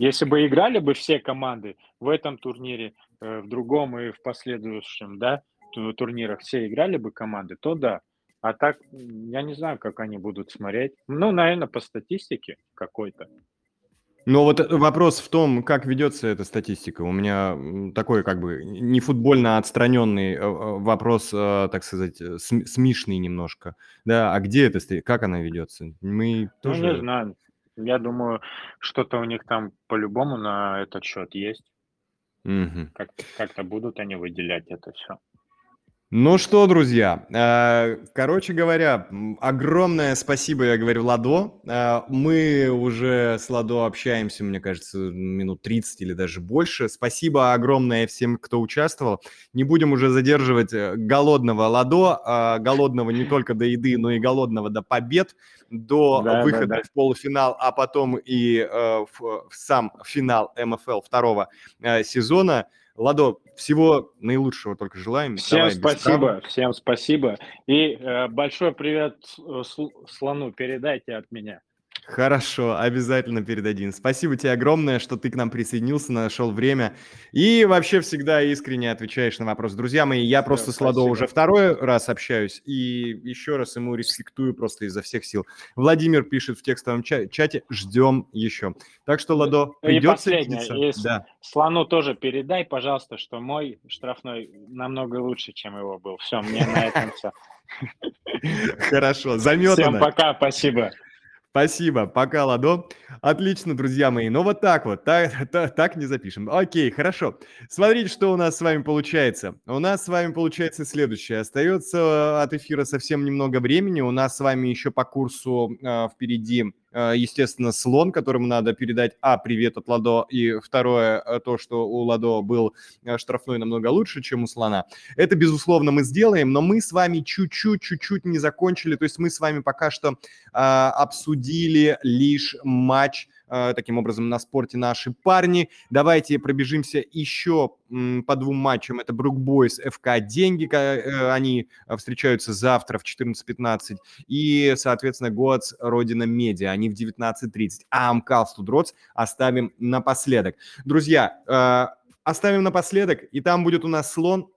Если бы играли бы все команды в этом турнире, э, в другом и в последующем, да, турнирах все играли бы команды, то да. А так, я не знаю, как они будут смотреть. Ну, наверное, по статистике какой-то. Но вот э, вопрос в том, как ведется эта статистика. У меня такой как бы не футбольно отстраненный э, э, вопрос, так сказать, смешный немножко. Да, а где это, как она ведется? Мы тоже... Ну, не знаю. Я думаю, что-то у них там по-любому на этот счет есть. Угу. Как- как-то будут они выделять это все. Ну что, друзья, э, короче говоря, огромное спасибо, я говорю, Ладо. Э, мы уже с Ладо общаемся, мне кажется, минут 30 или даже больше. Спасибо огромное всем, кто участвовал. Не будем уже задерживать э, голодного Ладо, голодного не только до еды, но и голодного до побед, до да, выхода да, да. в полуфинал, а потом и в сам финал МФЛ второго сезона. Ладо, всего наилучшего только желаем. Всем Давай, спасибо, всем спасибо. И э, большой привет э, слону передайте от меня. Хорошо, обязательно передадим. Спасибо тебе огромное, что ты к нам присоединился, нашел время. И вообще всегда искренне отвечаешь на вопрос. Друзья мои, я просто с Ладо уже второй раз общаюсь. И еще раз ему респектую просто изо всех сил. Владимир пишет в текстовом чате, ждем еще. Так что, Ладо, придется и последнее, да. Слону тоже передай, пожалуйста, что мой штрафной намного лучше, чем его был. Все, мне на этом все. Хорошо, заметано. Всем пока, спасибо. Спасибо, пока, Ладо. Отлично, друзья мои. Ну вот так вот, так, так, так не запишем. Окей, хорошо. Смотрите, что у нас с вами получается. У нас с вами получается следующее. Остается от эфира совсем немного времени. У нас с вами еще по курсу э, впереди Э, естественно, слон, которому надо передать, а, привет от Ладо, и второе, э, то, что у Ладо был э, штрафной намного лучше, чем у слона. Это, безусловно, мы сделаем, но мы с вами чуть-чуть, чуть-чуть не закончили, то есть мы с вами пока что а, обсудили лишь матч э, таким образом на спорте наши парни. Давайте пробежимся еще по двум матчам. Это Брук Бойс, ФК Деньги, э, они встречаются завтра в 14.15. И, соответственно, Гоц Родина Медиа, они в 19.30. А Амкал Студроц оставим напоследок. Друзья, э, оставим напоследок, и там будет у нас слон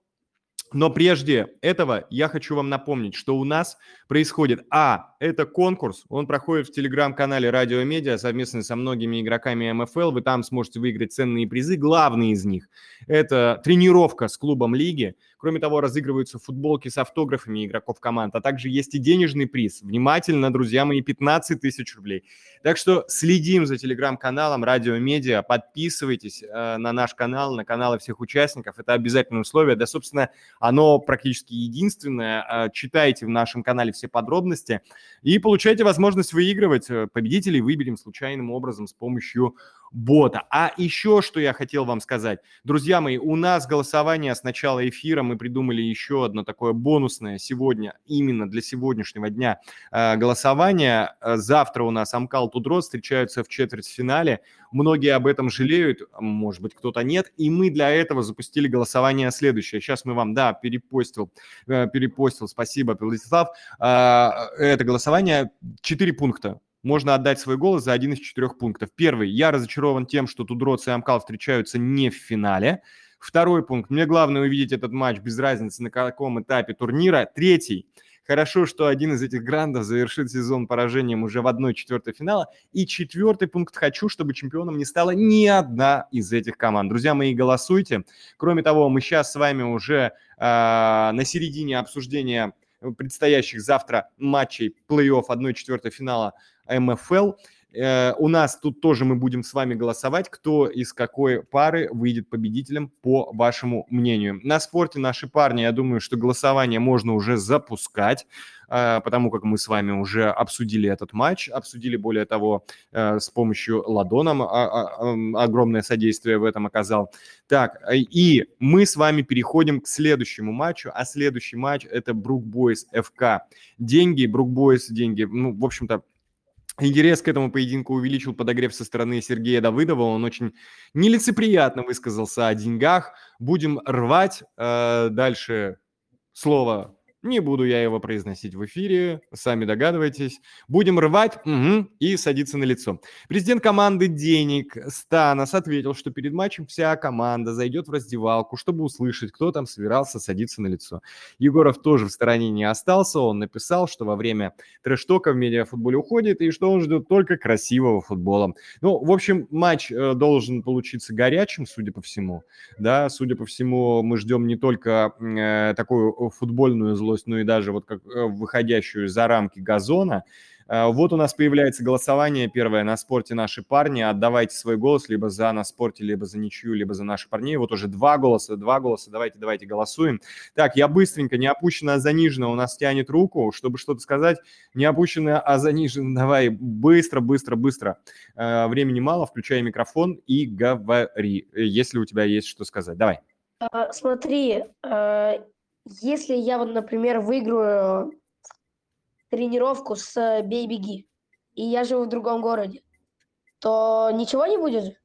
но прежде этого я хочу вам напомнить, что у нас происходит, а, это конкурс, он проходит в телеграм-канале Радио Медиа совместно со многими игроками МФЛ, вы там сможете выиграть ценные призы, главный из них – это тренировка с клубом лиги, Кроме того, разыгрываются футболки с автографами игроков команд, а также есть и денежный приз. Внимательно, друзья мои, 15 тысяч рублей. Так что следим за телеграм-каналом Радио Медиа, подписывайтесь э, на наш канал, на каналы всех участников. Это обязательное условие. Да, собственно, оно практически единственное. Э, читайте в нашем канале все подробности и получайте возможность выигрывать. Э, победителей выберем случайным образом с помощью бота. А еще что я хотел вам сказать. Друзья мои, у нас голосование с начала эфира. Мы придумали еще одно такое бонусное сегодня, именно для сегодняшнего дня э, голосование. Э, завтра у нас Амкал 2DROTS встречаются в четвертьфинале. Многие об этом жалеют, может быть, кто-то нет. И мы для этого запустили голосование следующее. Сейчас мы вам, да, перепостил, э, перепостил, спасибо, Владислав. Это голосование, 4 пункта можно отдать свой голос за один из четырех пунктов. Первый. Я разочарован тем, что 2DROTS и Амкал встречаются не в финале. Второй пункт. Мне главное увидеть этот матч без разницы на каком этапе турнира. Третий. Хорошо, что один из этих грандов завершит сезон поражением уже в одной четвертой финала. И четвертый пункт. Хочу, чтобы чемпионом не стала ни одна из этих команд. Друзья мои, голосуйте. Кроме того, мы сейчас с вами уже э, на середине обсуждения предстоящих завтра матчей плей-офф 1-4 финала МФЛ. Э, у нас тут тоже мы будем с вами голосовать, кто из какой пары выйдет победителем, по вашему мнению. На спорте наши парни, я думаю, что голосование можно уже запускать, э, потому как мы с вами уже обсудили этот матч, обсудили, более того, э, с помощью Ладона огромное содействие в этом оказал. Так, и мы с вами переходим к следующему матчу, а следующий матч это Брук Бойс ФК. Деньги, Брук Бойс деньги, ну, в общем-то, Интерес к этому поединку увеличил подогрев со стороны Сергея Давыдова. Он очень нелицеприятно высказался о деньгах. Будем рвать. Э, дальше слово не буду я его произносить в эфире, сами догадываетесь. Будем рвать угу, и садиться на лицо. Президент команды «Денег» Станос ответил, что перед матчем вся команда зайдет в раздевалку, чтобы услышать, кто там собирался садиться на лицо. Егоров тоже в стороне не остался. Он написал, что во время трэш-тока в медиафутболе уходит и что он ждет только красивого футбола. Ну, в общем, матч э, должен получиться горячим, судя по всему. Да, судя по всему, мы ждем не только э, такую футбольную злость, злость, ну и даже вот как э, выходящую за рамки газона. Э, вот у нас появляется голосование первое на спорте наши парни. Отдавайте свой голос либо за на спорте, либо за ничью, либо за наших парней. Вот уже два голоса, два голоса. Давайте, давайте голосуем. Так, я быстренько, не опущено, а занижено. У нас тянет руку, чтобы что-то сказать. Не опущено, а занижено. Давай, быстро, быстро, быстро. Э, времени мало, включай микрофон и говори, если у тебя есть что сказать. Давай. Смотри, если я вот, например, выиграю тренировку с бей-беги, и я живу в другом городе, то ничего не будет?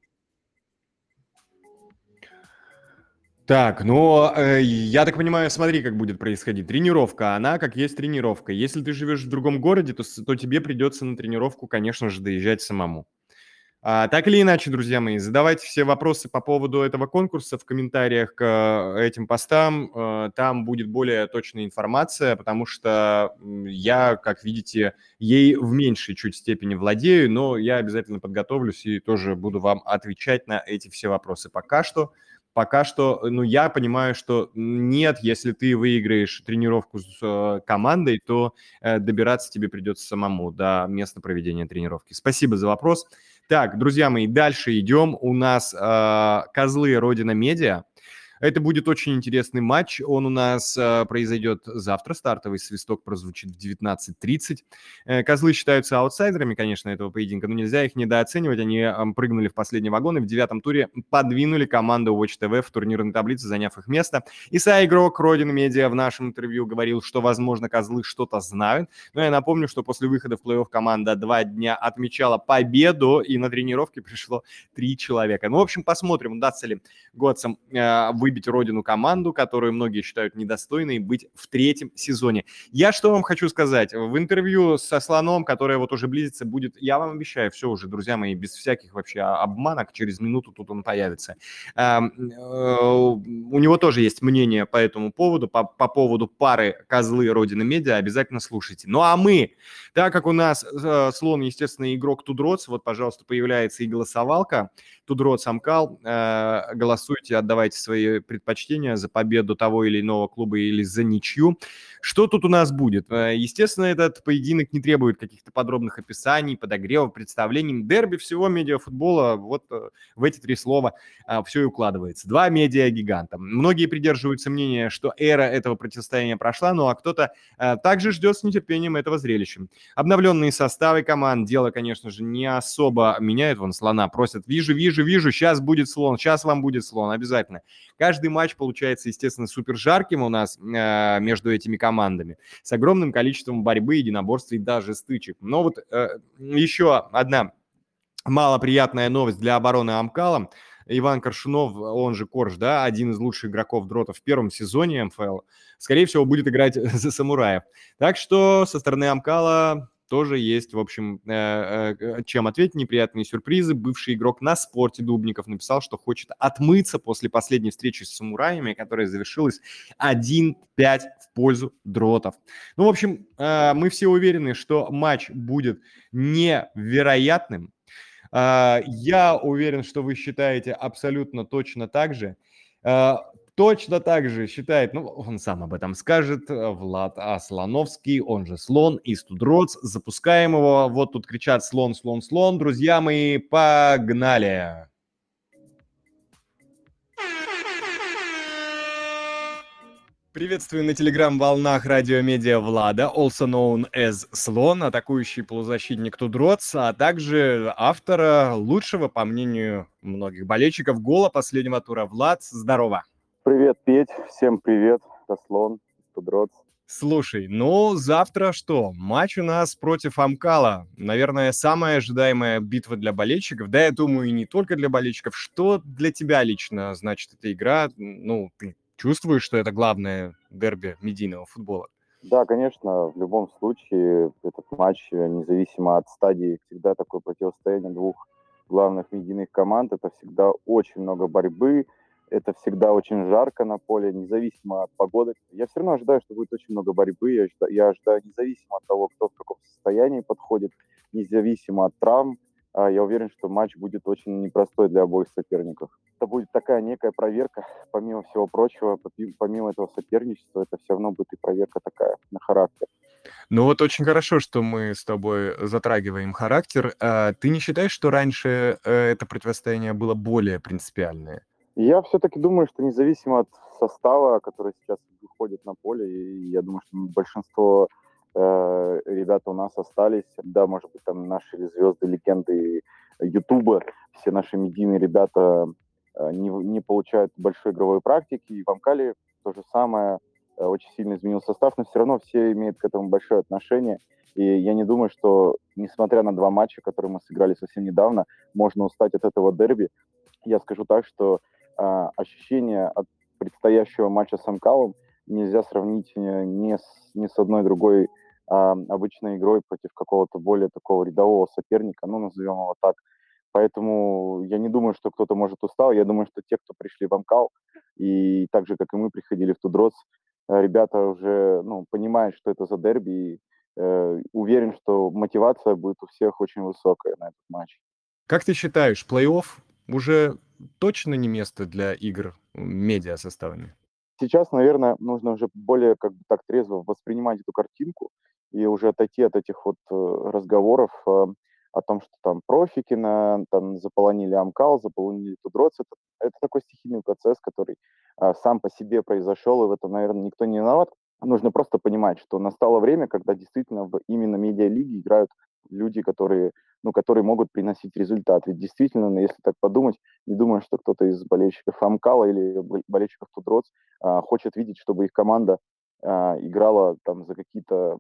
Так, ну, э, я так понимаю, смотри, как будет происходить. Тренировка, она как есть тренировка. Если ты живешь в другом городе, то, то тебе придется на тренировку, конечно же, доезжать самому. А, так или иначе, друзья мои, задавайте все вопросы по поводу этого конкурса в комментариях к э, этим постам. Э, там будет более точная информация, потому что я, как видите, ей в меньшей чуть степени владею, но я обязательно подготовлюсь и тоже буду вам отвечать на эти все вопросы. Пока что пока что, ну, я понимаю, что нет, если ты выиграешь тренировку с э, командой, то э, добираться тебе придется самому до места проведения тренировки. Спасибо за вопрос. Так, друзья мои, дальше идем. У нас э, козлы Родина Медиа. Это будет очень интересный матч. Он у нас э, произойдет завтра. Стартовый свисток прозвучит в 19.30. Э, козлы считаются аутсайдерами, конечно, этого поединка, но нельзя их недооценивать. Они э, прыгнули в последний вагон и в девятом туре подвинули команду Watch TV в турнирной таблице, заняв их место. Иса игрок Родин Медиа в нашем интервью говорил, что, возможно, козлы что-то знают. Но я напомню, что после выхода в плей-офф команда два дня отмечала победу, и на тренировке пришло три человека. Ну, в общем, посмотрим, удастся ли Готсам э, выбить родину команду, которую многие считают недостойной, быть в третьем сезоне. Я что вам хочу сказать? В интервью со Слоном, которое вот уже близится, будет, я вам обещаю, все уже, друзья мои, без всяких вообще обманок, через минуту тут он появится. Э, э, у него тоже есть мнение по этому поводу, по, по поводу пары козлы Родины Медиа, обязательно слушайте. Ну а мы, так как у нас э, слон, естественно, игрок Тудроц, вот, пожалуйста, появляется и голосовалка, Тудроц Амкал, э, голосуйте, отдавайте свои предпочтения за победу того или иного клуба или за ничью. Что тут у нас будет? Э, естественно, этот поединок не требует каких-то подробных описаний, подогревов, представлений. Дерби всего медиафутбола, вот э, в эти три слова э, все и укладывается. Два медиа-гиганта. Многие придерживаются мнения, что эра этого противостояния прошла, ну а кто-то также ждет с нетерпением этого зрелища. Обновленные составы команд, дело, конечно же, не особо меняют. Вон слона просят, вижу, вижу, вижу, сейчас будет слон, сейчас вам будет слон, обязательно. Каждый матч получается, естественно, супер жарким у нас э, между этими командами, с огромным количеством борьбы, единоборств и даже стычек. Но вот э, еще одна малоприятная новость для обороны Амкала. Иван Коршунов, он же Корж, да, один из лучших игроков дрота в первом сезоне МФЛ, скорее всего, будет играть за самураев. Так что со стороны Амкала тоже есть, в общем, э, э, чем ответить, неприятные сюрпризы. Бывший игрок на спорте Дубников написал, что хочет отмыться после последней встречи с самураями, которая завершилась 1-5 в пользу дротов. Ну, в общем, э, мы все уверены, что матч будет невероятным. Я уверен, что вы считаете абсолютно точно так же точно так же считает, ну, он сам об этом скажет, э, Влад Аслановский, он же Слон из Тудроц. Запускаем его. Вот тут кричат «Слон, слон, слон». Друзья мои, погнали! Приветствую на телеграм-волнах радиомедиа Влада, also known as Слон, атакующий полузащитник Тудроц, а также автора лучшего, по мнению многих болельщиков, гола последнего тура. Влад, здорово! Привет, Петь. Всем привет. Таслон, Тудроц. Слушай, ну завтра что? Матч у нас против Амкала. Наверное, самая ожидаемая битва для болельщиков. Да, я думаю, и не только для болельщиков. Что для тебя лично значит эта игра? Ну, ты чувствуешь, что это главное дерби медийного футбола? Да, конечно, в любом случае этот матч, независимо от стадии, всегда такое противостояние двух главных медийных команд. Это всегда очень много борьбы, это всегда очень жарко на поле, независимо от погоды. Я все равно ожидаю, что будет очень много борьбы. Я ожидаю, я ожидаю независимо от того, кто в каком состоянии подходит, независимо от травм. А, я уверен, что матч будет очень непростой для обоих соперников. Это будет такая некая проверка, помимо всего прочего, помимо этого соперничества, это все равно будет и проверка такая на характер. Ну вот очень хорошо, что мы с тобой затрагиваем характер. А ты не считаешь, что раньше э, это противостояние было более принципиальное? Я все-таки думаю, что независимо от состава, который сейчас выходит на поле, и я думаю, что большинство э, ребят у нас остались, да, может быть, там наши звезды, легенды Ютуба, все наши медийные ребята э, не, не получают большой игровой практики, и в Амкале то же самое, э, очень сильно изменил состав, но все равно все имеют к этому большое отношение, и я не думаю, что, несмотря на два матча, которые мы сыграли совсем недавно, можно устать от этого дерби. Я скажу так, что а, ощущение от предстоящего матча с Амкалом нельзя сравнить э, ни с, ни с одной другой а, обычной игрой против какого-то более такого рядового соперника, ну, назовем его так. Поэтому я не думаю, что кто-то может устал. Я думаю, что те, кто пришли в Амкал, и так же, как и мы приходили в Тудроц, э, ребята уже ну, понимают, что это за дерби, и э, уверен, что мотивация будет у всех очень высокая на этот матч. Как ты считаешь, плей-офф уже точно не место для игр медиа составами? Сейчас, наверное, нужно уже более как бы так трезво воспринимать эту картинку и уже отойти от этих вот э, разговоров э, о том, что там профики на, там заполонили Амкал, заполонили Тудроц. Это, это такой стихийный процесс, который а, сам по себе произошел, и в этом, наверное, никто не виноват. Нужно просто понимать, что настало время, когда действительно в именно медиалиге играют люди, которые, ну, которые могут приносить результат. Ведь действительно, ну, если так подумать, не думаю, что кто-то из болельщиков Амкала или болельщиков Тудроц а, хочет видеть, чтобы их команда а, играла там за какие-то,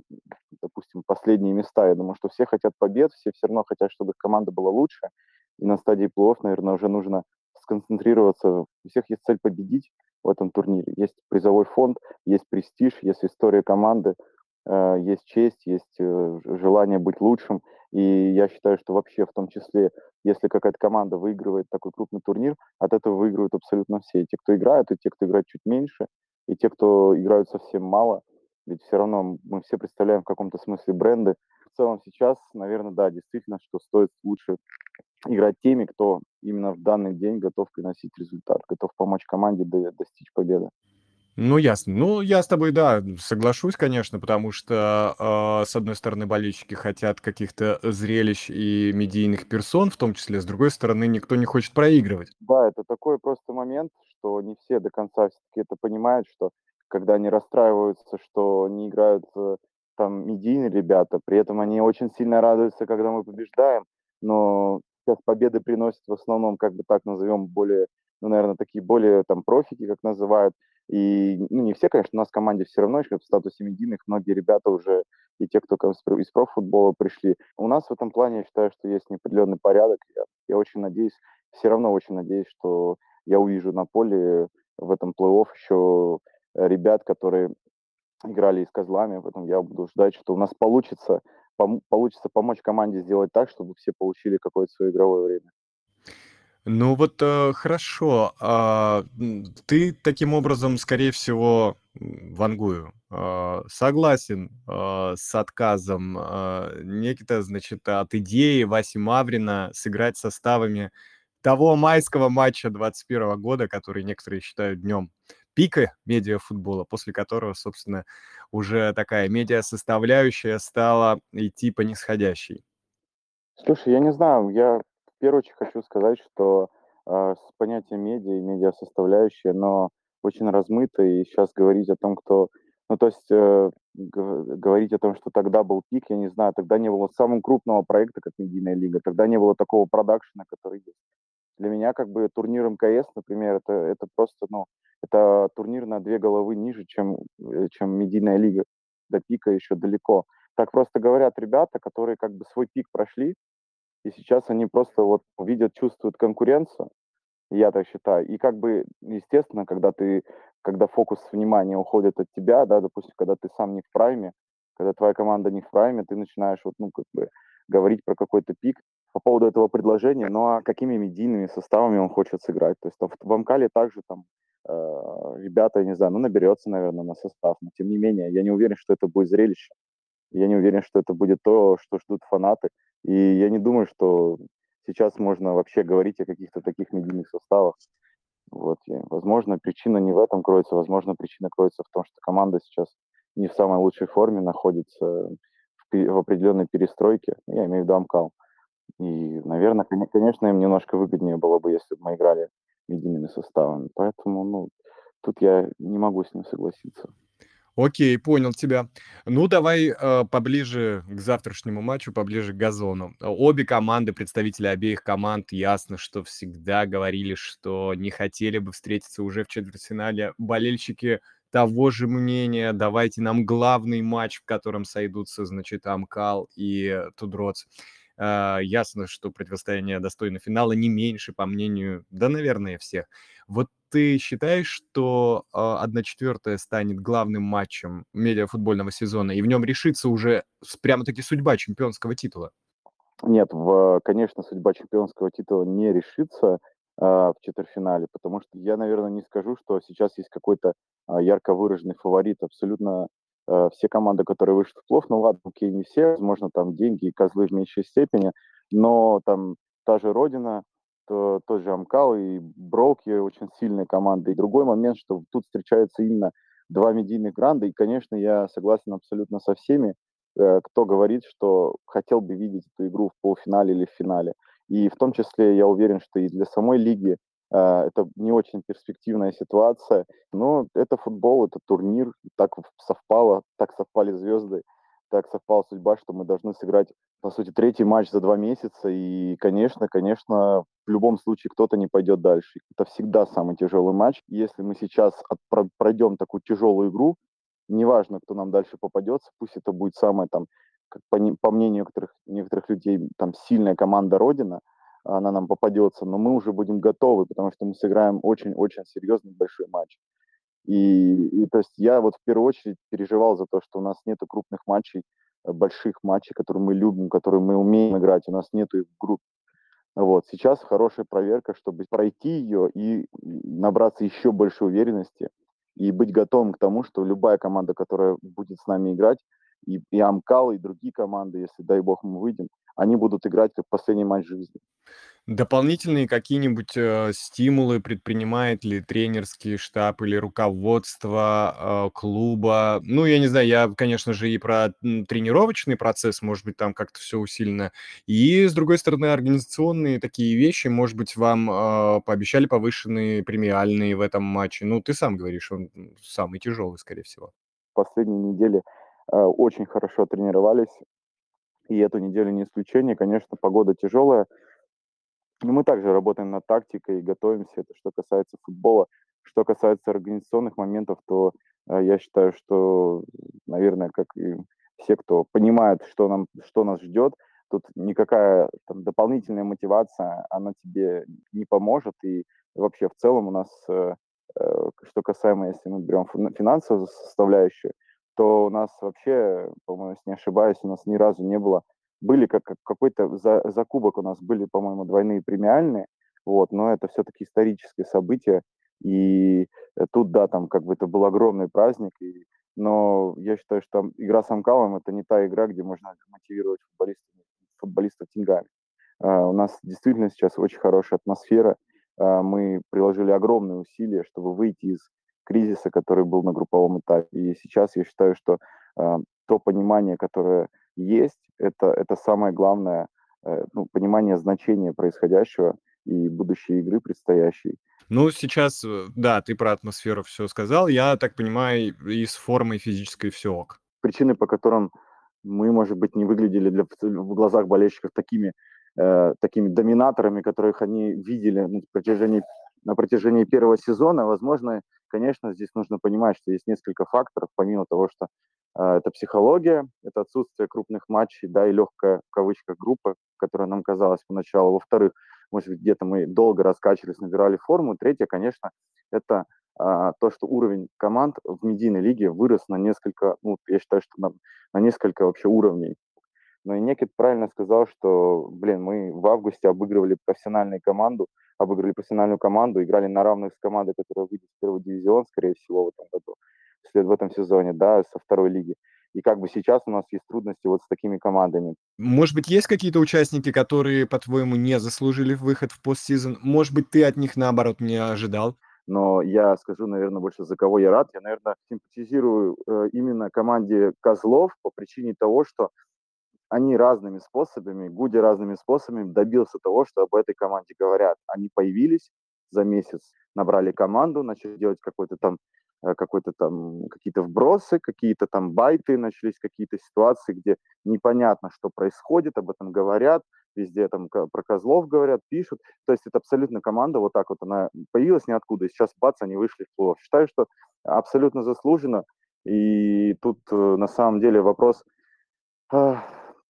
допустим, последние места. Я думаю, что все хотят побед, все все равно хотят, чтобы их команда была лучше. И на стадии плей наверное, уже нужно сконцентрироваться. У всех есть цель победить в этом турнире. Есть призовой фонд, есть престиж, есть история команды, есть честь, есть э, желание быть лучшим. И я считаю, что вообще в том числе, если какая-то команда выигрывает такой крупный турнир, от этого выигрывают абсолютно все. И те, кто играют, и те, кто играет чуть меньше, и те, кто играют совсем мало. Ведь все равно мы все представляем в каком-то смысле бренды. В целом сейчас, наверное, да, действительно, что стоит лучше играть теми, кто именно в данный день готов приносить результат, готов помочь команде достичь победы. Ну, ясно. Ну, я с тобой, да, соглашусь, конечно, потому что, э, с одной стороны, болельщики хотят каких-то зрелищ и медийных персон, в том числе, с другой стороны, никто не хочет проигрывать. Да, это такой просто момент, что не все до конца все-таки это понимают, что когда они расстраиваются, что не играют э, там медийные ребята, при этом они очень сильно радуются, когда мы побеждаем, но сейчас победы приносят в основном, как бы так назовем, более, ну, наверное, такие более там профики, как называют, и, ну, не все, конечно, у нас в команде все равно еще в статусе медийных, многие ребята уже, и те, кто из профутбола пришли. У нас в этом плане, я считаю, что есть неопределенный порядок. Я, я очень надеюсь, все равно очень надеюсь, что я увижу на поле в этом плей-офф еще ребят, которые играли и с козлами, поэтому я буду ждать, что у нас получится, пом- получится помочь команде сделать так, чтобы все получили какое-то свое игровое время. Ну вот э, хорошо. А, ты таким образом, скорее всего, вангую. А, согласен а, с отказом а, некто, значит, от идеи Васи Маврина сыграть составами того майского матча 21 года, который некоторые считают днем пика медиафутбола, после которого, собственно, уже такая медиа-составляющая стала идти по нисходящей. Слушай, я не знаю, я в первую очередь хочу сказать, что э, с понятием медиа и медиа-составляющая, но очень размыто, и сейчас говорить о том, кто... Ну, то есть э, говорить о том, что тогда был пик, я не знаю, тогда не было самого крупного проекта, как Медийная лига, тогда не было такого продакшена, который есть. Для меня как бы турнир МКС, например, это, это просто, ну, это турнир на две головы ниже, чем, э, чем Медийная лига. До пика еще далеко. Так просто говорят ребята, которые как бы свой пик прошли, и сейчас они просто вот видят, чувствуют конкуренцию, я так считаю. И как бы, естественно, когда ты, когда фокус внимания уходит от тебя, да, допустим, когда ты сам не в прайме, когда твоя команда не в прайме, ты начинаешь вот, ну, как бы говорить про какой-то пик по поводу этого предложения, ну, а какими медийными составами он хочет сыграть. То есть там, в Амкале также там э, ребята, я не знаю, ну, наберется, наверное, на состав, но тем не менее, я не уверен, что это будет зрелище. Я не уверен, что это будет то, что ждут фанаты. И я не думаю, что сейчас можно вообще говорить о каких-то таких медийных составах. Вот, и, возможно, причина не в этом кроется, возможно, причина кроется в том, что команда сейчас не в самой лучшей форме находится в, в определенной перестройке. Я имею в виду Амкал. И, наверное, конечно, им немножко выгоднее было бы, если бы мы играли медийными составами. Поэтому, ну, тут я не могу с ним согласиться. Окей, понял тебя. Ну, давай э, поближе к завтрашнему матчу, поближе к газону. Обе команды, представители обеих команд, ясно, что всегда говорили, что не хотели бы встретиться уже в четвертьфинале. Болельщики того же мнения. Давайте нам главный матч, в котором сойдутся, значит, Амкал и Тудроц. Э, ясно, что противостояние достойно финала не меньше, по мнению, да, наверное, всех. Вот ты считаешь, что э, 1-4 станет главным матчем медиафутбольного сезона, и в нем решится уже прямо-таки судьба чемпионского титула? Нет, в, конечно, судьба чемпионского титула не решится э, в четвертьфинале, потому что я, наверное, не скажу, что сейчас есть какой-то э, ярко выраженный фаворит. Абсолютно э, все команды, которые вышли в плов, ну ладно, окей, не все, возможно, там деньги и козлы в меньшей степени, но там та же Родина, то, тот же Амкал и Броуки очень сильные команды. И другой момент, что тут встречаются именно два медийных гранда, и, конечно, я согласен абсолютно со всеми, э, кто говорит, что хотел бы видеть эту игру в полуфинале или в финале. И в том числе я уверен, что и для самой лиги а, это не очень перспективная ситуация, но это футбол, это турнир, так совпало, так совпали звезды, так совпала судьба, что мы должны сыграть, по сути, третий матч за два месяца, и, конечно, конечно, в любом случае кто-то не пойдет дальше. Это всегда самый тяжелый матч. Если мы сейчас пройдем такую тяжелую игру, неважно, кто нам дальше попадется, пусть это будет самая там, как по, по мнению некоторых, некоторых людей, там сильная команда Родина – она нам попадется, но мы уже будем готовы, потому что мы сыграем очень-очень серьезный большой матч. И, и то есть я вот в первую очередь переживал за то, что у нас нету крупных матчей, э, больших матчей, которые мы любим, которые мы умеем играть, у нас нету их в группе. Вот. Сейчас хорошая проверка, чтобы пройти ее и набраться еще больше уверенности и быть готовым к тому, что любая команда, которая будет с нами играть, и, и Амкал, и другие команды, если, дай бог, мы выйдем, они будут играть как последний матч жизни. Дополнительные какие-нибудь э, стимулы предпринимает ли тренерский штаб или руководство э, клуба? Ну, я не знаю, я, конечно же, и про тренировочный процесс, может быть, там как-то все усилено. И, с другой стороны, организационные такие вещи, может быть, вам э, пообещали повышенные премиальные в этом матче. Ну, ты сам говоришь, он самый тяжелый, скорее всего. Последние недели э, очень хорошо тренировались, и эту неделю не исключение. Конечно, погода тяжелая, но мы также работаем над тактикой и готовимся. Это что касается футбола. Что касается организационных моментов, то э, я считаю, что, наверное, как и все, кто понимает, что, нам, что нас ждет, тут никакая там, дополнительная мотивация, она тебе не поможет. И вообще в целом у нас, э, э, что касаемо, если мы берем финансовую составляющую, то у нас вообще, по-моему, если не ошибаюсь, у нас ни разу не было, были как, как какой-то за, закубок у нас были, по-моему, двойные премиальные, вот, но это все-таки историческое событие, и э, тут, да, там как бы это был огромный праздник, и, но я считаю, что там игра с Амкалом это не та игра, где можно мотивировать футболистов, футболистов деньгами. Uh, у нас действительно сейчас очень хорошая атмосфера, uh, мы приложили огромные усилия, чтобы выйти из кризиса, который был на групповом этапе. И сейчас я считаю, что э, то понимание, которое есть, это, это самое главное, э, ну, понимание значения происходящего и будущей игры предстоящей. Ну, сейчас, э, да, ты про атмосферу все сказал. Я так понимаю, и с формой физической все ок. Причины, по которым мы, может быть, не выглядели для, в глазах болельщиков такими, э, такими доминаторами, которых они видели на протяжении, на протяжении первого сезона, возможно, Конечно, здесь нужно понимать, что есть несколько факторов, помимо того, что это психология, это отсутствие крупных матчей, да, и легкая, в кавычках, группа, которая нам казалась поначалу. Во-вторых, может быть, где-то мы долго раскачивались, набирали форму. Третье, конечно, это а, то, что уровень команд в медийной лиге вырос на несколько, ну, я считаю, что на, на несколько вообще уровней. Но и Некит правильно сказал, что, блин, мы в августе обыгрывали профессиональную команду, обыграли профессиональную команду, играли на равных с командой, которая выйдет в первый дивизион, скорее всего, в этом году, в этом сезоне, да, со второй лиги. И как бы сейчас у нас есть трудности вот с такими командами. Может быть, есть какие-то участники, которые, по-твоему, не заслужили выход в постсезон? Может быть, ты от них, наоборот, не ожидал? но я скажу, наверное, больше за кого я рад. Я, наверное, симпатизирую э, именно команде Козлов по причине того, что они разными способами, Гуди разными способами добился того, что об этой команде говорят. Они появились за месяц, набрали команду, начали делать какой-то там какой-то там какие-то вбросы, какие-то там байты, начались какие-то ситуации, где непонятно, что происходит, об этом говорят, везде там про козлов говорят, пишут. То есть это абсолютно команда, вот так вот она появилась ниоткуда, и сейчас бац, они вышли в плей Считаю, что абсолютно заслуженно, и тут э, на самом деле вопрос,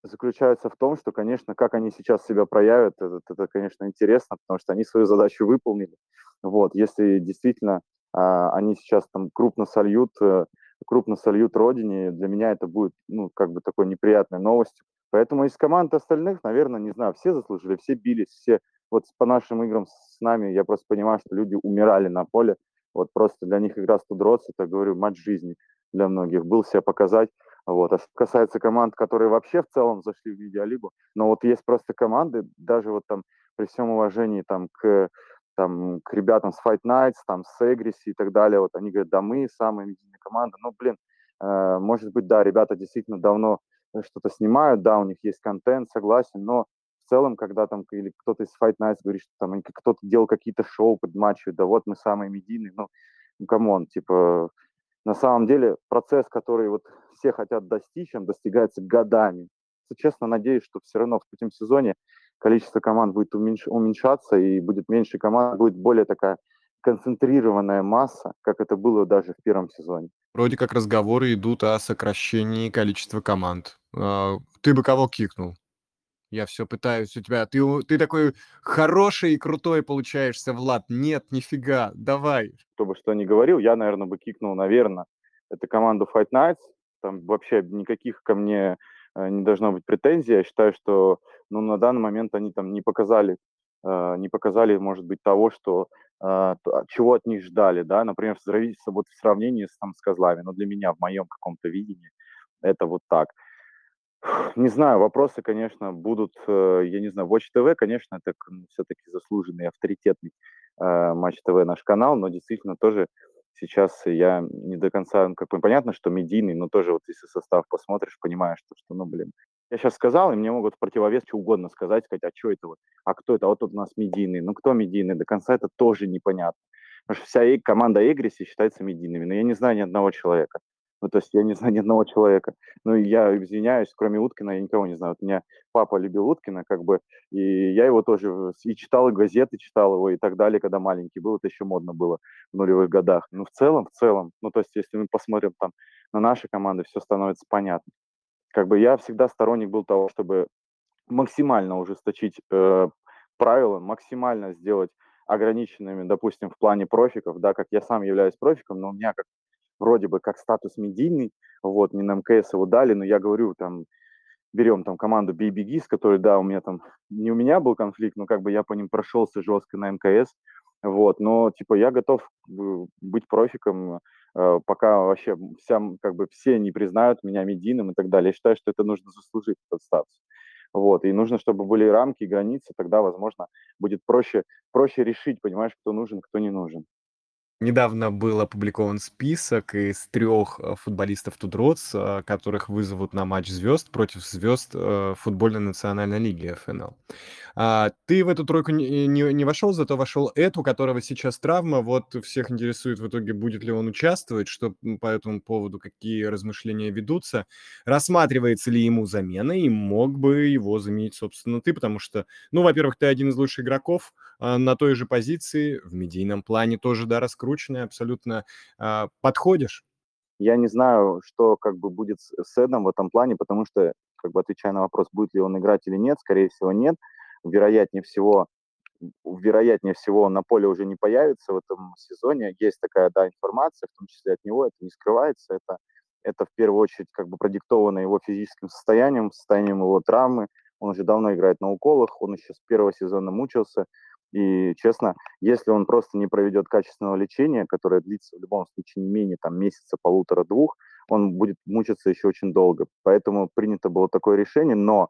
заключается в том, что, конечно, как они сейчас себя проявят, это, это конечно, интересно, потому что они свою задачу выполнили. Вот, если действительно они сейчас там крупно сольют, э, крупно сольют родине, для меня это будет, ну, как бы такой неприятной новостью. Поэтому из команд остальных, наверное, не знаю, все заслужили, все бились, все вот по нашим играм с нами, я просто понимаю, что люди умирали на поле, вот просто для них игра 100 дротс, это, говорю, матч жизни для многих, был себя показать, вот. А что касается команд, которые вообще в целом зашли в медиалигу, но вот есть просто команды, даже вот там при всем уважении там к там, к ребятам с Fight Nights, там, с Эгриси и так далее, вот они говорят, да, мы самая медийная команда, ну, блин, э, может быть, да, ребята действительно давно что-то снимают, да, у них есть контент, согласен, но в целом, когда там или кто-то из Fight Nights говорит, что там кто-то делал какие-то шоу под матчем, да вот мы самые медийные, ну, ну, come on, типа, на самом деле процесс, который вот все хотят достичь, он достигается годами. Честно надеюсь, что все равно в этом сезоне количество команд будет уменьш- уменьшаться и будет меньше команд, будет более такая концентрированная масса, как это было даже в первом сезоне. Вроде как разговоры идут о сокращении количества команд. А, ты бы кого кикнул? Я все пытаюсь у тебя. Ты, ты такой хороший и крутой получаешься, Влад. Нет, нифига, давай. Кто бы что ни говорил, я, наверное, бы кикнул, наверное, это команду Fight Nights. Там вообще никаких ко мне не должно быть претензий. Я считаю, что ну, на данный момент они там не показали, э, не показали, может быть, того, что э, чего от них ждали, да, например, вот в сравнении с, там, с Козлами, но для меня в моем каком-то видении это вот так. Не знаю, вопросы, конечно, будут, э, я не знаю, Watch TV, конечно, это все-таки заслуженный, авторитетный э, Матч ТВ наш канал, но действительно тоже сейчас я не до конца, ну, как бы понятно, что медийный, но тоже вот если состав посмотришь, понимаешь, что, что ну, блин, я сейчас сказал, и мне могут в противовес что угодно сказать, сказать, а что это вот, а кто это, а вот тут у нас медийный, ну кто медийный, до конца это тоже непонятно. Потому что вся команда Игриси считается медийными, но я не знаю ни одного человека. Ну, то есть я не знаю ни одного человека. Ну, я извиняюсь, кроме Уткина, я никого не знаю. Вот у меня папа любил Уткина, как бы, и я его тоже и читал, и газеты читал его, и так далее, когда маленький был. Это еще модно было в нулевых годах. Ну, в целом, в целом, ну, то есть если мы посмотрим там на наши команды, все становится понятно. Как бы я всегда сторонник был того, чтобы максимально ужесточить э, правила, максимально сделать ограниченными, допустим, в плане профиков, да, как я сам являюсь профиком, но у меня как вроде бы как статус медийный, вот, не на МКС его дали, но я говорю, там, берем там команду BBG, с которой, да, у меня там, не у меня был конфликт, но как бы я по ним прошелся жестко на МКС, вот, но, типа, я готов быть профиком, э, пока вообще вся, как бы все не признают меня медийным и так далее. Я считаю, что это нужно заслужить, этот статус. Вот, и нужно, чтобы были рамки, границы, тогда, возможно, будет проще, проще решить, понимаешь, кто нужен, кто не нужен. Недавно был опубликован список из трех э, футболистов Тудроц, э, которых вызовут на матч звезд против звезд э, футбольной национальной лиги ФНЛ. А, ты в эту тройку не, вошел, зато вошел Эд, у которого сейчас травма. Вот всех интересует в итоге, будет ли он участвовать, что по этому поводу, какие размышления ведутся. Рассматривается ли ему замена, и мог бы его заменить, собственно, ты, потому что, ну, во-первых, ты один из лучших игроков на той же позиции, в медийном плане тоже, да, раскручен раскрученный, абсолютно э, подходишь? Я не знаю, что как бы будет с Эдом в этом плане, потому что, как бы отвечая на вопрос, будет ли он играть или нет, скорее всего, нет. Вероятнее всего, вероятнее всего, он на поле уже не появится в этом сезоне. Есть такая, да, информация, в том числе от него, это не скрывается. Это, это в первую очередь как бы продиктовано его физическим состоянием, состоянием его травмы. Он уже давно играет на уколах, он еще с первого сезона мучился. И, честно, если он просто не проведет качественного лечения, которое длится в любом случае не менее там, месяца, полутора-двух, он будет мучиться еще очень долго. Поэтому принято было такое решение, но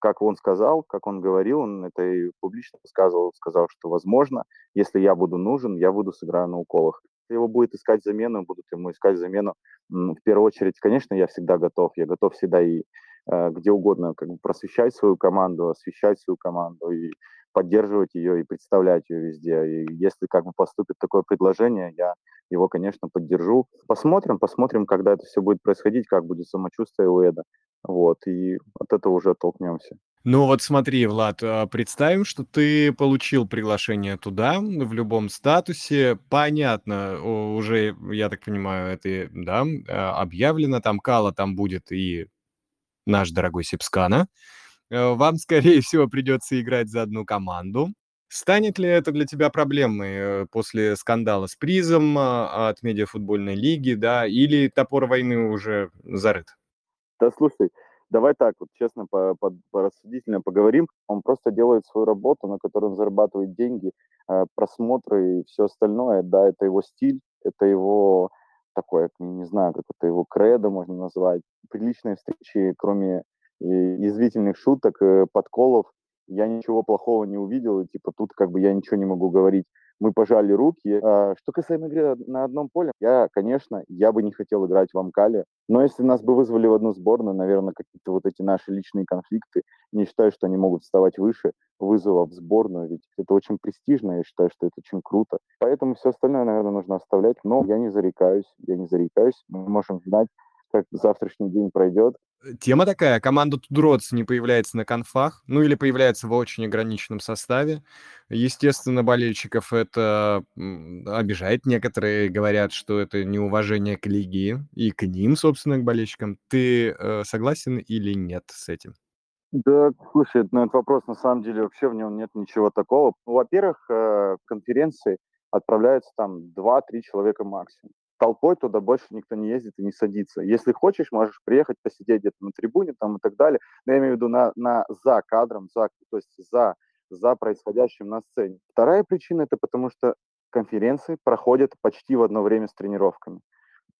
как он сказал, как он говорил, он это и публично сказал, сказал, что возможно, если я буду нужен, я буду сыграю на уколах. Его будет искать замену, будут ему искать замену. В первую очередь, конечно, я всегда готов. Я готов всегда и э, где угодно как бы просвещать свою команду, освещать свою команду и поддерживать ее и представлять ее везде. И если как бы поступит такое предложение, я его, конечно, поддержу. Посмотрим, посмотрим, когда это все будет происходить, как будет самочувствие у Эда. Вот, и от этого уже оттолкнемся. Ну вот смотри, Влад, а, представим, что ты получил приглашение туда в любом статусе. Понятно, уже, я так понимаю, это, да, а, объявлено, там Кала там будет и наш дорогой Сипскана. Э, вам, скорее всего, придется играть за одну команду. Станет ли это для тебя проблемой э, после скандала с призом а, от медиафутбольной лиги, да, или топор войны уже зарыт? Да, слушай, давай так вот честно, по, по, порассудительно поговорим. Он просто делает свою работу, на которой он зарабатывает деньги, э, просмотры и все остальное. Да, это его стиль, это его такое, не знаю, как это его кредо можно назвать. Приличные встречи, кроме язвительных шуток, э, подколов, я ничего плохого не увидел, и типа тут как бы я ничего не могу говорить. Мы пожали руки. А, что касаемо игры на одном поле, я, конечно, я бы не хотел играть в Амкале, но если нас бы вызвали в одну сборную, наверное, какие-то вот эти наши личные конфликты, не считаю, что они могут вставать выше вызова в сборную, ведь это очень престижно, я считаю, что это очень круто. Поэтому все остальное, наверное, нужно оставлять, но я не зарекаюсь, я не зарекаюсь, мы можем знать, как завтрашний день пройдет, тема такая, команда Тудроц не появляется на конфах, ну или появляется в очень ограниченном составе. Естественно, болельщиков это обижает. Некоторые говорят, что это неуважение к лиге и к ним, собственно, к болельщикам. Ты э, согласен или нет с этим? Да, слушай, ну, этот вопрос на самом деле вообще в нем нет ничего такого. Во-первых, э, конференции отправляются там 2-3 человека максимум толпой туда больше никто не ездит и не садится. Если хочешь, можешь приехать, посидеть где-то на трибуне там и так далее. Но я имею в виду на, на за кадром, за, то есть за, за происходящим на сцене. Вторая причина – это потому что конференции проходят почти в одно время с тренировками.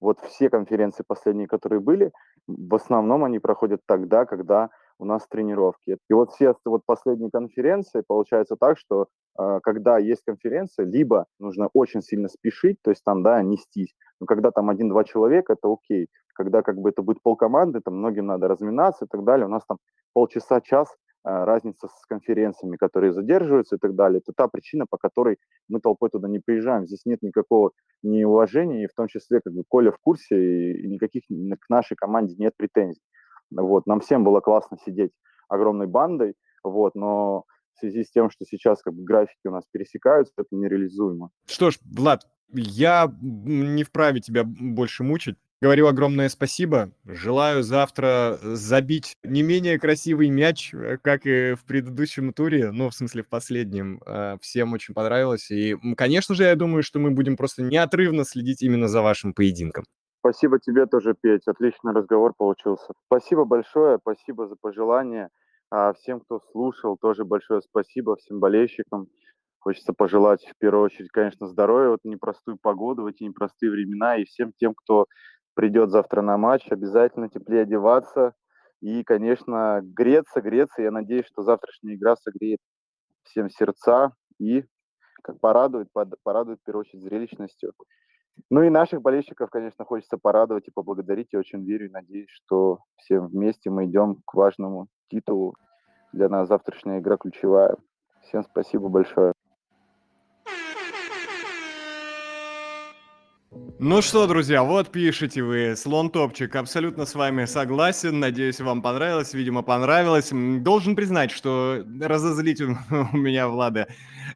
Вот все конференции последние, которые были, в основном они проходят тогда, когда у нас тренировки. И вот все вот последние конференции получается так, что э, когда есть конференция, либо нужно очень сильно спешить, то есть там, да, нестись, но когда там один-два человека, это окей. Когда как бы это будет полкоманды, там многим надо разминаться и так далее, у нас там полчаса, час э, разница с конференциями, которые задерживаются и так далее. Это та причина, по которой мы толпой туда не приезжаем. Здесь нет никакого неуважения, и в том числе как бы Коля в курсе, и никаких к нашей команде нет претензий. Вот, нам всем было классно сидеть огромной бандой, вот, но в связи с тем, что сейчас как бы графики у нас пересекаются, это нереализуемо. Что ж, Влад, я не вправе тебя больше мучить. Говорю огромное спасибо. Желаю завтра забить не менее красивый мяч, э, как и в предыдущем туре, ну, в смысле, в последнем. Э, всем очень понравилось. И, конечно же, я думаю, что мы будем просто неотрывно следить именно за вашим поединком. Спасибо тебе тоже, Петь. Отличный разговор получился. Спасибо большое, спасибо за пожелания. А всем, кто слушал, тоже большое спасибо всем болельщикам. Хочется пожелать в первую очередь, конечно, здоровья в эту непростую погоду, в эти непростые времена. И всем тем, кто придет завтра на матч, обязательно теплее одеваться. И, конечно, греться, греться. Я надеюсь, что завтрашняя игра согреет всем сердца и как порадует, порадует в первую очередь зрелищностью. Ну и наших болельщиков, конечно, хочется порадовать и поблагодарить. Я очень верю и надеюсь, что всем вместе мы идем к важному титулу. Для нас завтрашняя игра ключевая. Всем спасибо большое. Ну что, друзья, вот пишите вы, Слон Топчик, абсолютно с вами согласен, надеюсь, вам понравилось, видимо, понравилось. Должен признать, что разозлить у меня Влада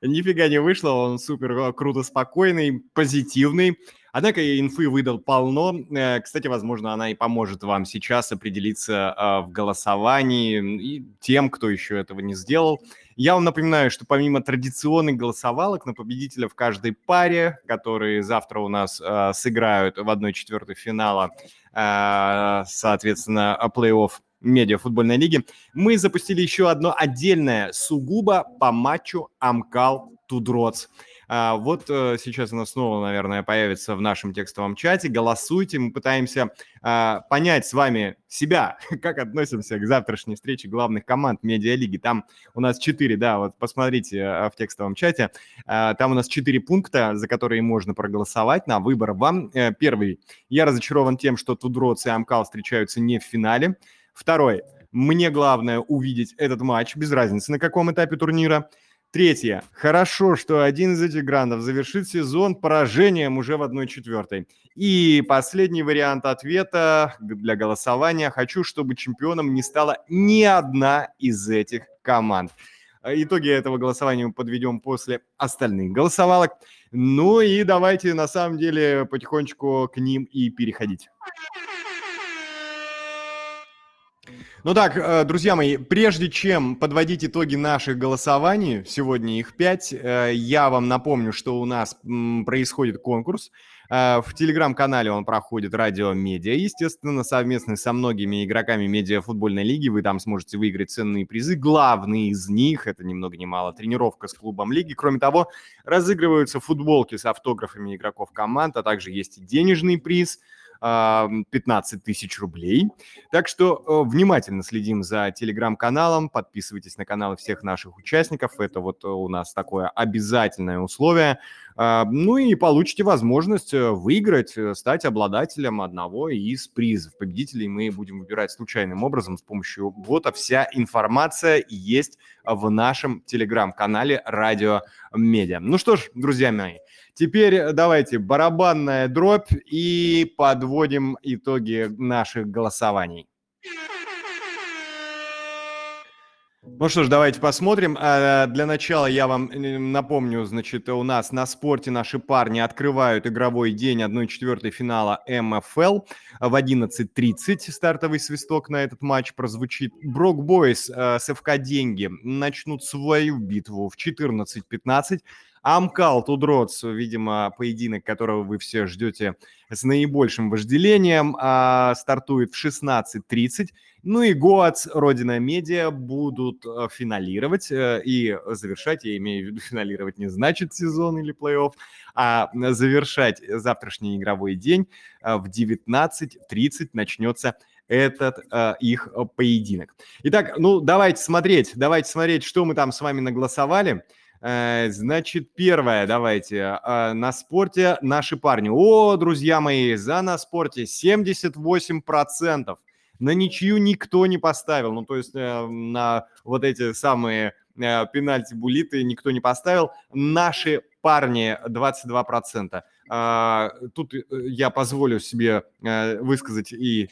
нифига не вышло, он супер э, круто спокойный, позитивный. Однако инфы выдал полно. Э, кстати, возможно, она и поможет вам сейчас определиться а, в голосовании и тем, кто еще этого не сделал. Я вам напоминаю, что помимо традиционных голосовалок на победителя в каждой паре, которые завтра у нас э, сыграют в 1-4 финала, соответственно, плей-офф медиафутбольной лиги, мы запустили еще одно отдельное сугубо по матчу Амкал Тудроц. А, вот э, сейчас она снова, наверное, появится в нашем текстовом чате. Голосуйте, мы пытаемся а, понять с вами себя, как относимся к завтрашней встрече главных команд медиалиги. Там у нас четыре, да, вот посмотрите а, в текстовом чате. Там у нас четыре пункта, за которые можно проголосовать на выбор вам. Э, первый. Я разочарован тем, что Тудроц и Амкал встречаются не в финале. Второй. Мне главное увидеть этот матч, без разницы на каком этапе турнира. Третье. Хорошо, что один из этих грандов завершит сезон поражением уже в 1-4. И последний вариант ответа для голосования. Хочу, чтобы чемпионом не стала ни одна из этих команд. Итоги этого голосования мы подведем после остальных голосовалок. Ну и давайте на самом деле потихонечку к ним и переходить. Ну так, э, друзья мои, прежде чем подводить итоги наших голосований, сегодня их пять, э, я вам напомню, что у нас происходит конкурс. Э, в телеграм-канале он проходит радио медиа, естественно, совместно со многими игроками медиа футбольной лиги. Вы там сможете выиграть ценные призы. Главный из них, это ни много ни мало, тренировка с клубом лиги. Кроме того, разыгрываются футболки с автографами игроков команд, а также есть и денежный приз – 15 тысяч рублей. Так что внимательно следим за телеграм-каналом, подписывайтесь на каналы всех наших участников. Это вот у нас такое обязательное условие. А, ну и получите возможность э, выиграть, э, стать обладателем одного из призов. Победителей мы будем выбирать случайным образом с помощью бота. Вся информация есть в нашем телеграм-канале Радио Медиа. Ну что ж, друзья мои, теперь давайте барабанная дробь и подводим итоги наших голосований. Ну что ж, давайте посмотрим. А, для начала я вам напомню, значит, у нас на спорте наши парни открывают игровой день 1-4 финала МФЛ в 11.30. Стартовый свисток на этот матч прозвучит. Брок Бойс э, с ФК Деньги начнут свою битву в 14.15. Амкал Тудроц, видимо, поединок, которого вы все ждете с наибольшим вожделением, а, стартует в 16.30. Ну и Гоац, Родина Медиа будут э, финалировать э, и завершать, я имею в виду финалировать не значит сезон или плей-офф, а завершать завтрашний игровой день э, в 19.30 начнется этот э, их поединок. Итак, ну давайте смотреть, давайте смотреть, что мы там с вами наголосовали. Э, значит, первое, давайте, э, на спорте наши парни. О, друзья мои, за на спорте 78%. На ничью никто не поставил. Ну, то есть э, на вот эти самые пенальти булиты никто не поставил. Наши парни 22%. А, тут я позволю себе высказать и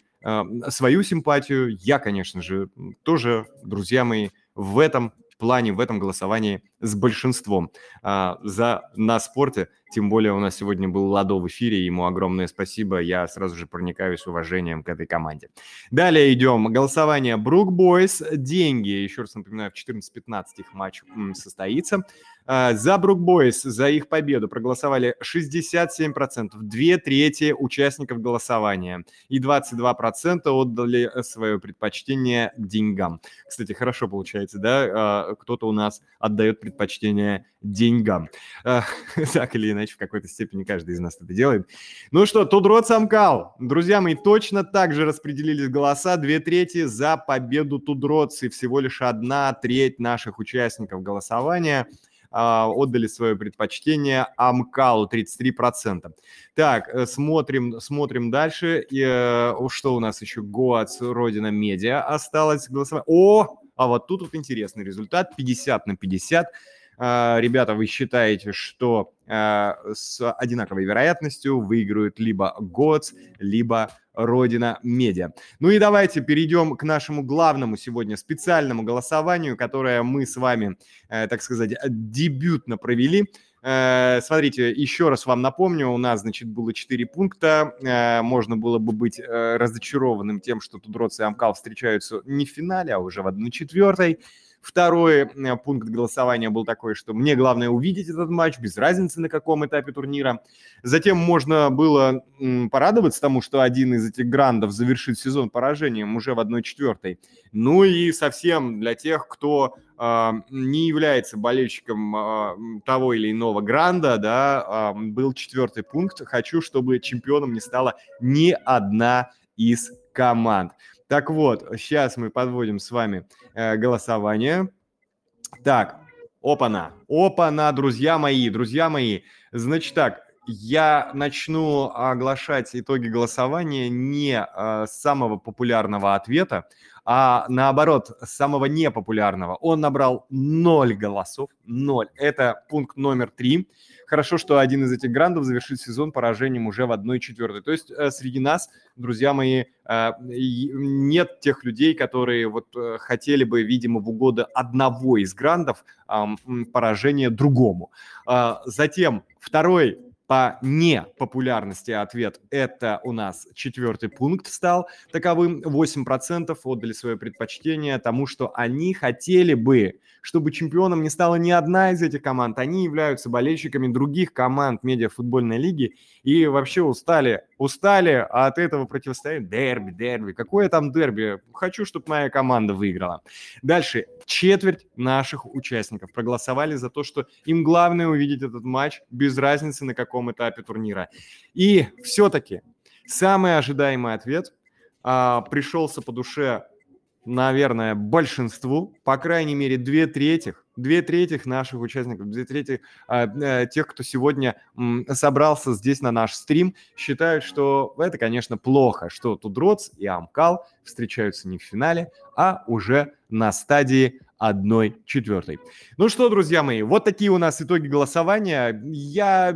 свою симпатию. Я, конечно же, тоже, друзья мои, в этом плане, в этом голосовании с большинством а, за на спорте. Тем более у нас сегодня был Ладо в эфире, ему огромное спасибо. Я сразу же проникаюсь уважением к этой команде. Далее идем. Голосование Брук Бойс. Деньги. Еще раз напоминаю, в 14-15 их матч состоится. А, за Брук Бойс, за их победу проголосовали 67%, две трети участников голосования и 22% отдали свое предпочтение деньгам. Кстати, хорошо получается, да? А, кто-то у нас отдает предпочтение деньгам. А, так или иначе, в какой-то степени каждый из нас это делает. Ну что, Тудрот Самкал. Друзья мои, точно так же распределились голоса. Две трети за победу Тудроц и всего лишь одна треть наших участников голосования – отдали свое предпочтение Амкалу 33%. Так, э, смотрим, смотрим дальше. И, э, что у нас еще? Гоац, Родина Медиа осталось голосовать. О, а вот тут вот интересный результат. 50 на 50. А, ребята, вы считаете, что а, с одинаковой вероятностью выиграют либо ГОЦ, либо Родина Медиа. Ну и давайте перейдем к нашему главному сегодня специальному голосованию, которое мы с вами, э, так сказать, дебютно провели. Э, смотрите, еще раз вам напомню, у нас, значит, было 4 пункта. Э, можно было бы быть разочарованным тем, что Тудроц и Амкал встречаются не в финале, а уже в 1-4. Второй э, пункт голосования был такой, что мне главное увидеть этот матч, без разницы на каком этапе турнира. Затем можно было порадоваться тому, что один из этих грандов завершит сезон поражением уже в 1-4. Ну и совсем для тех, кто э, не является болельщиком э, того или иного гранда, да, э, был четвертый пункт. Хочу, чтобы чемпионом не стала ни одна из команд. Так вот, сейчас мы подводим с вами э, голосование. Так, опа-на, опа-на, друзья мои, друзья мои. Значит так, я начну оглашать итоги голосования не э, самого популярного ответа, а наоборот, самого непопулярного. Он набрал 0 голосов, 0. Это пункт номер 3. Хорошо, что один из этих грандов завершит сезон поражением уже в 1-4. То есть э, среди нас, друзья мои, э, нет тех людей, которые вот э, хотели бы, видимо, в угоду одного из грандов поражение другому. А, затем второй по непопулярности ответ это у нас четвертый пункт стал таковым. 8% отдали свое предпочтение тому, что они хотели бы, чтобы чемпионом не стала ни одна из этих команд. Они являются болельщиками других команд медиафутбольной лиги и вообще устали, устали от этого противостояния. Дерби, дерби. Какое там дерби? Хочу, чтобы моя команда выиграла. Дальше. Четверть наших участников проголосовали за то, что им главное увидеть этот матч без разницы на каком этапе турнира. И все-таки Самый ожидаемый ответ а, пришелся по душе, наверное, большинству, по крайней мере, две трети, две трети наших участников, две трети а, а, тех, кто сегодня м, собрался здесь на наш стрим, считают, что это, конечно, плохо, что Тудроц и Амкал встречаются не в финале, а уже на стадии одной четвертой. Ну что, друзья мои, вот такие у нас итоги голосования. Я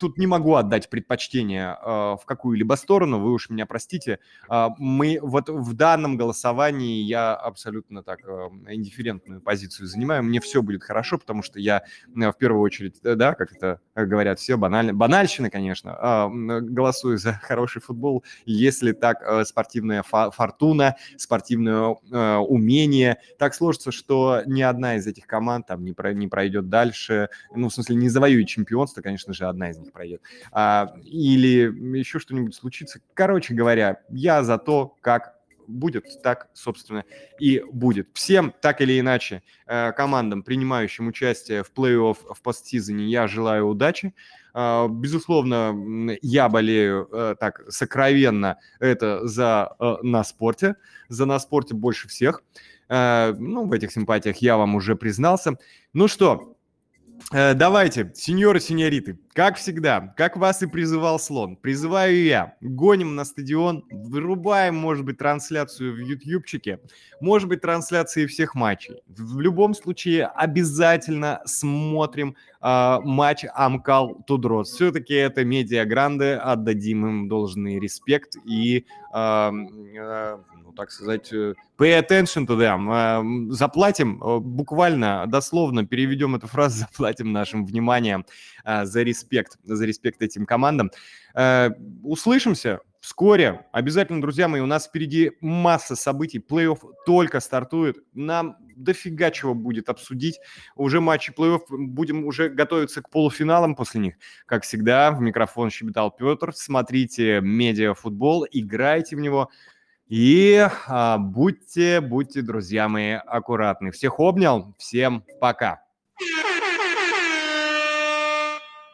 тут не могу отдать предпочтение э, в какую-либо сторону, вы уж меня простите. Э, мы вот в данном голосовании я абсолютно так э, индифферентную позицию занимаю. Мне все будет хорошо, потому что я э, в первую очередь, э, да, как это говорят все, банально, банальщина, конечно, э, голосую за хороший футбол, если так э, спортивная фортуна, спортивное э, умение, так сложится, что что ни одна из этих команд там не, про, не пройдет дальше, ну, в смысле, не завоюет чемпионство, конечно же, одна из них пройдет. А, или еще что-нибудь случится. Короче говоря, я за то, как будет, так, собственно, и будет. Всем, так или иначе, э, командам, принимающим участие в плей-офф в постсезоне, я желаю удачи. А, безусловно, я болею э, так сокровенно это за э, на спорте, за на спорте больше всех. Э, ну, в этих симпатиях я вам уже признался. Ну что, э, давайте, сеньоры, сеньориты, как всегда, как вас и призывал слон, призываю я, гоним на стадион, вырубаем, может быть, трансляцию в ютубчике, может быть, трансляции всех матчей. В любом случае, обязательно смотрим э, матч Амкал 2DROTS. Все-таки это медиа гранды, отдадим им должный респект и э, э, так сказать, э, pay attention to them, э, заплатим, э, буквально, дословно переведем эту фразу, заплатим нашим вниманием за респект, за респект этим командам. Услышимся вскоре. Обязательно, друзья мои, у нас впереди масса событий. Плей-офф только стартует. Нам дофига чего будет обсудить. Уже матчи плей-офф, будем уже готовиться к полуфиналам после них. Как всегда, в микрофон щебетал Петр. Смотрите медиафутбол, играйте в него. И а, будьте, будьте, друзья мои, аккуратны. Всех обнял, всем пока.